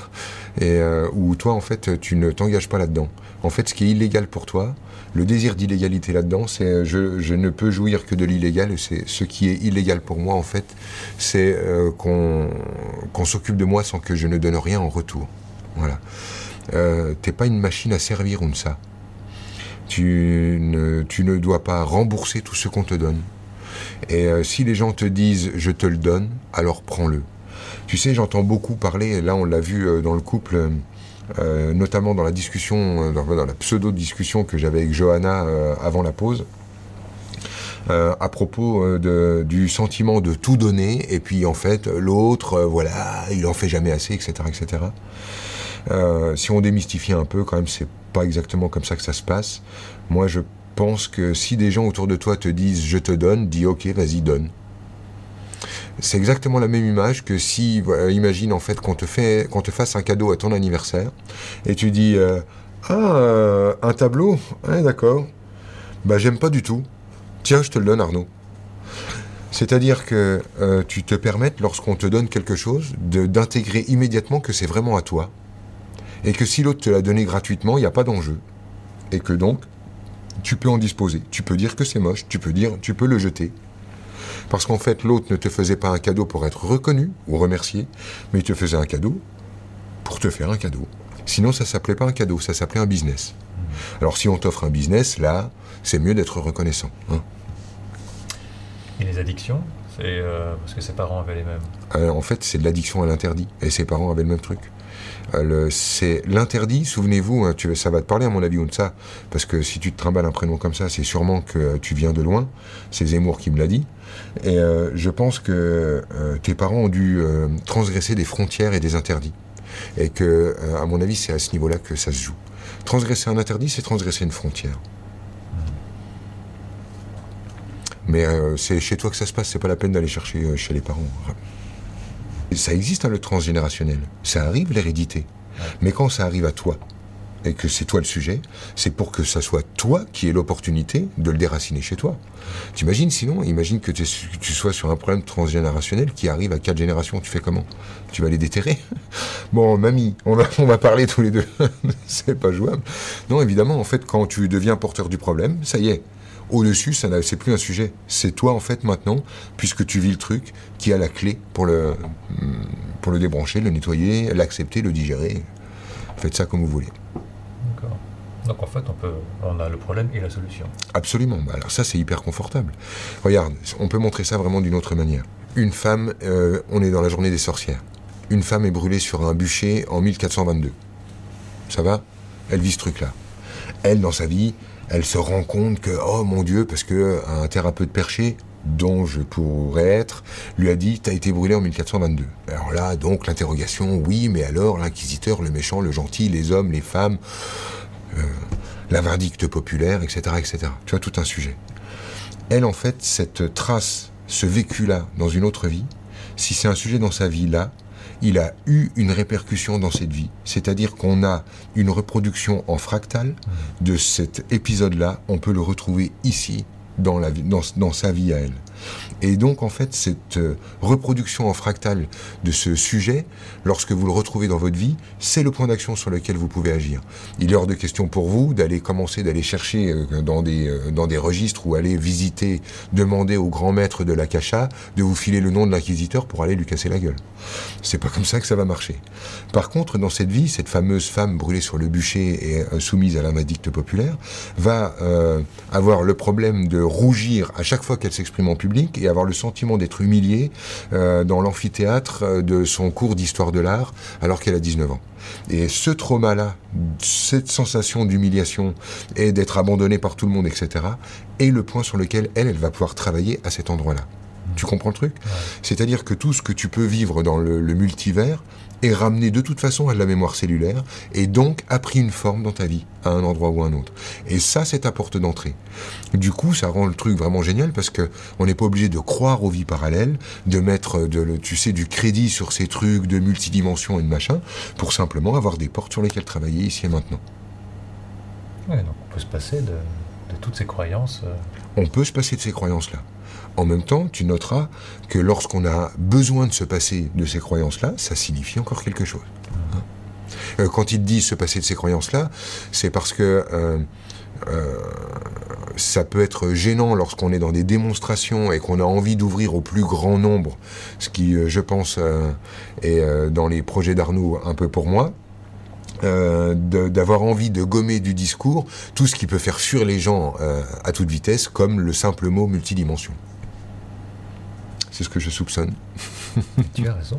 et où toi en fait tu ne t'engages pas là-dedans. En fait, ce qui est illégal pour toi, le désir d'illégalité là-dedans, c'est euh, je, je ne peux jouir que de l'illégal. C'est ce qui est illégal pour moi en fait, c'est euh, qu'on qu'on s'occupe de moi sans que je ne donne rien en retour. Voilà. Euh, T'es pas une machine à servir ça. Tu ne, tu ne dois pas rembourser tout ce qu'on te donne. Et euh, si les gens te disent je te le donne, alors prends-le. Tu sais, j'entends beaucoup parler, là on l'a vu euh, dans le couple, euh, notamment dans la discussion, euh, dans, la pseudo-discussion que j'avais avec Johanna euh, avant la pause, à propos du sentiment de tout donner, et puis en fait l'autre, voilà, il en fait jamais assez, etc. etc. Si on démystifie un peu, quand même, c'est pas exactement comme ça que ça se passe. Moi, je pense que si des gens autour de toi te disent je te donne, dis ok, vas-y, donne. C'est exactement la même image que si, imagine en fait qu'on te fait, fasse un cadeau à ton anniversaire et tu dis euh, ah euh, un tableau, ouais, d'accord, bah j'aime pas du tout. Tiens, je te le donne, Arnaud. C'est-à-dire que euh, tu te permettes, lorsqu'on te donne quelque chose, de- d'intégrer immédiatement que c'est vraiment à toi. Et que si l'autre te l'a donné gratuitement, il n'y a pas d'enjeu. Et que donc, tu peux en disposer. Tu peux dire que c'est moche, tu peux dire, tu peux le jeter. Parce qu'en fait, l'autre ne te faisait pas un cadeau pour être reconnu ou remercié, mais il te faisait un cadeau pour te faire un cadeau. Sinon, ça s'appelait pas un cadeau, ça s'appelait un business. Alors, si on t'offre un business, là, c'est mieux d'être reconnaissant. hein. Et les addictions C'est euh, parce que ses parents avaient les mêmes? Euh, en fait, c'est de l'addiction à l'interdit. Et ses parents avaient le même truc. Euh, c'est l'interdit, souvenez-vous, hein, tu, ça va te parler à mon avis, ça, parce que si tu te trimbales un prénom comme ça, c'est sûrement que tu viens de loin. C'est Zemmour qui me l'a dit. Et je pense que tes parents ont dû transgresser des frontières et des interdits. Et que, à mon avis, c'est à ce niveau-là que ça se joue. Transgresser un interdit, c'est transgresser une frontière. Mais euh, c'est chez toi que ça se passe, c'est pas la peine d'aller chercher euh, chez les parents. Ça existe hein, le transgénérationnel, ça arrive l'hérédité. Mais quand ça arrive à toi, et que c'est toi le sujet, c'est pour que ça soit toi qui ait l'opportunité de le déraciner chez toi. T'imagines sinon, imagine que tu sois sur un problème transgénérationnel qui arrive à quatre générations, tu fais comment? Tu vas les déterrer? Bon, mamie, on va, on va parler tous les deux, c'est pas jouable. Non, évidemment, en fait, quand tu deviens porteur du problème, ça y est, au-dessus, ça c'est plus un sujet. C'est toi, en fait, maintenant, puisque tu vis le truc, qui a la clé pour le, pour le débrancher, le nettoyer, l'accepter, le digérer. Faites ça comme vous voulez. Donc en fait, on, peut, a le problème et la solution. Absolument. Bah, alors ça, c'est hyper confortable. Regarde, on peut montrer ça vraiment d'une autre manière. Une femme, euh, on est dans la journée des sorcières. Une femme est brûlée sur un bûcher en 1422. Ça va? Elle vit ce truc-là. Elle, dans sa vie, elle se rend compte que, oh mon Dieu, parce que un thérapeute perché, dont je pourrais être, lui a dit T'as été brûlé en 1422. Alors là, donc, l'interrogation Oui, mais alors, l'inquisiteur, le méchant, le gentil, les hommes, les femmes, euh, la vindicte populaire, etc., etc. Tu vois, tout un sujet. Elle, en fait, cette trace, ce vécu-là, dans une autre vie, si c'est un sujet dans sa vie là, il a eu une répercussion dans cette vie. C'est-à-dire qu'on a une reproduction en fractal mmh. de cet épisode-là. On peut le retrouver ici, dans, la, dans, dans sa vie à elle. Et donc, en fait, cette euh, reproduction en fractal de ce sujet, lorsque vous le retrouvez dans votre vie, c'est le point d'action sur lequel vous pouvez agir. Il est hors de question pour vous d'aller commencer, d'aller chercher euh, dans des, euh, dans des registres ou aller visiter, demander au grand maître de l'Akasha de vous filer le nom de l'inquisiteur pour aller lui casser la gueule. C'est pas comme ça que ça va marcher. Par contre, dans cette vie, cette fameuse femme brûlée sur le bûcher et soumise à la maledicte populaire va avoir le problème de rougir à chaque fois qu'elle s'exprime en public et avoir le sentiment d'être humiliée euh, dans l'amphithéâtre euh, de son cours d'histoire de l'art alors qu'elle a 19 ans. Et ce trauma-là, cette sensation d'humiliation et d'être abandonnée par tout le monde, etc., est le point sur lequel elle, elle va pouvoir travailler à cet endroit-là. Tu comprends le truc? C'est-à-dire que tout ce que tu peux vivre dans le multivers est ramené de toute façon à de la mémoire cellulaire et donc a pris une forme dans ta vie, à un endroit ou à un autre. Et ça, c'est ta porte d'entrée. Du coup, ça rend le truc vraiment génial parce que on n'est pas obligé de croire aux vies parallèles, de mettre de, tu sais, du crédit sur ces trucs de multidimension et de machin, pour simplement avoir des portes sur lesquelles travailler ici et maintenant. Ouais, donc on peut se passer de, de toutes ces croyances. Euh. On peut se passer de ces croyances-là. En même temps, tu noteras que lorsqu'on a besoin de se passer de ces croyances-là, ça signifie encore quelque chose. Euh, quand il dit se passer de ces croyances-là, c'est parce que euh, euh, ça peut être gênant lorsqu'on est dans des démonstrations et qu'on a envie d'ouvrir au plus grand nombre, ce qui, je pense, est dans les projets d'Arnaud un peu pour moi. d'avoir envie de gommer du discours tout ce qui peut faire fuir les gens à toute vitesse, comme le simple mot multidimension. C'est ce que je soupçonne. tu as raison.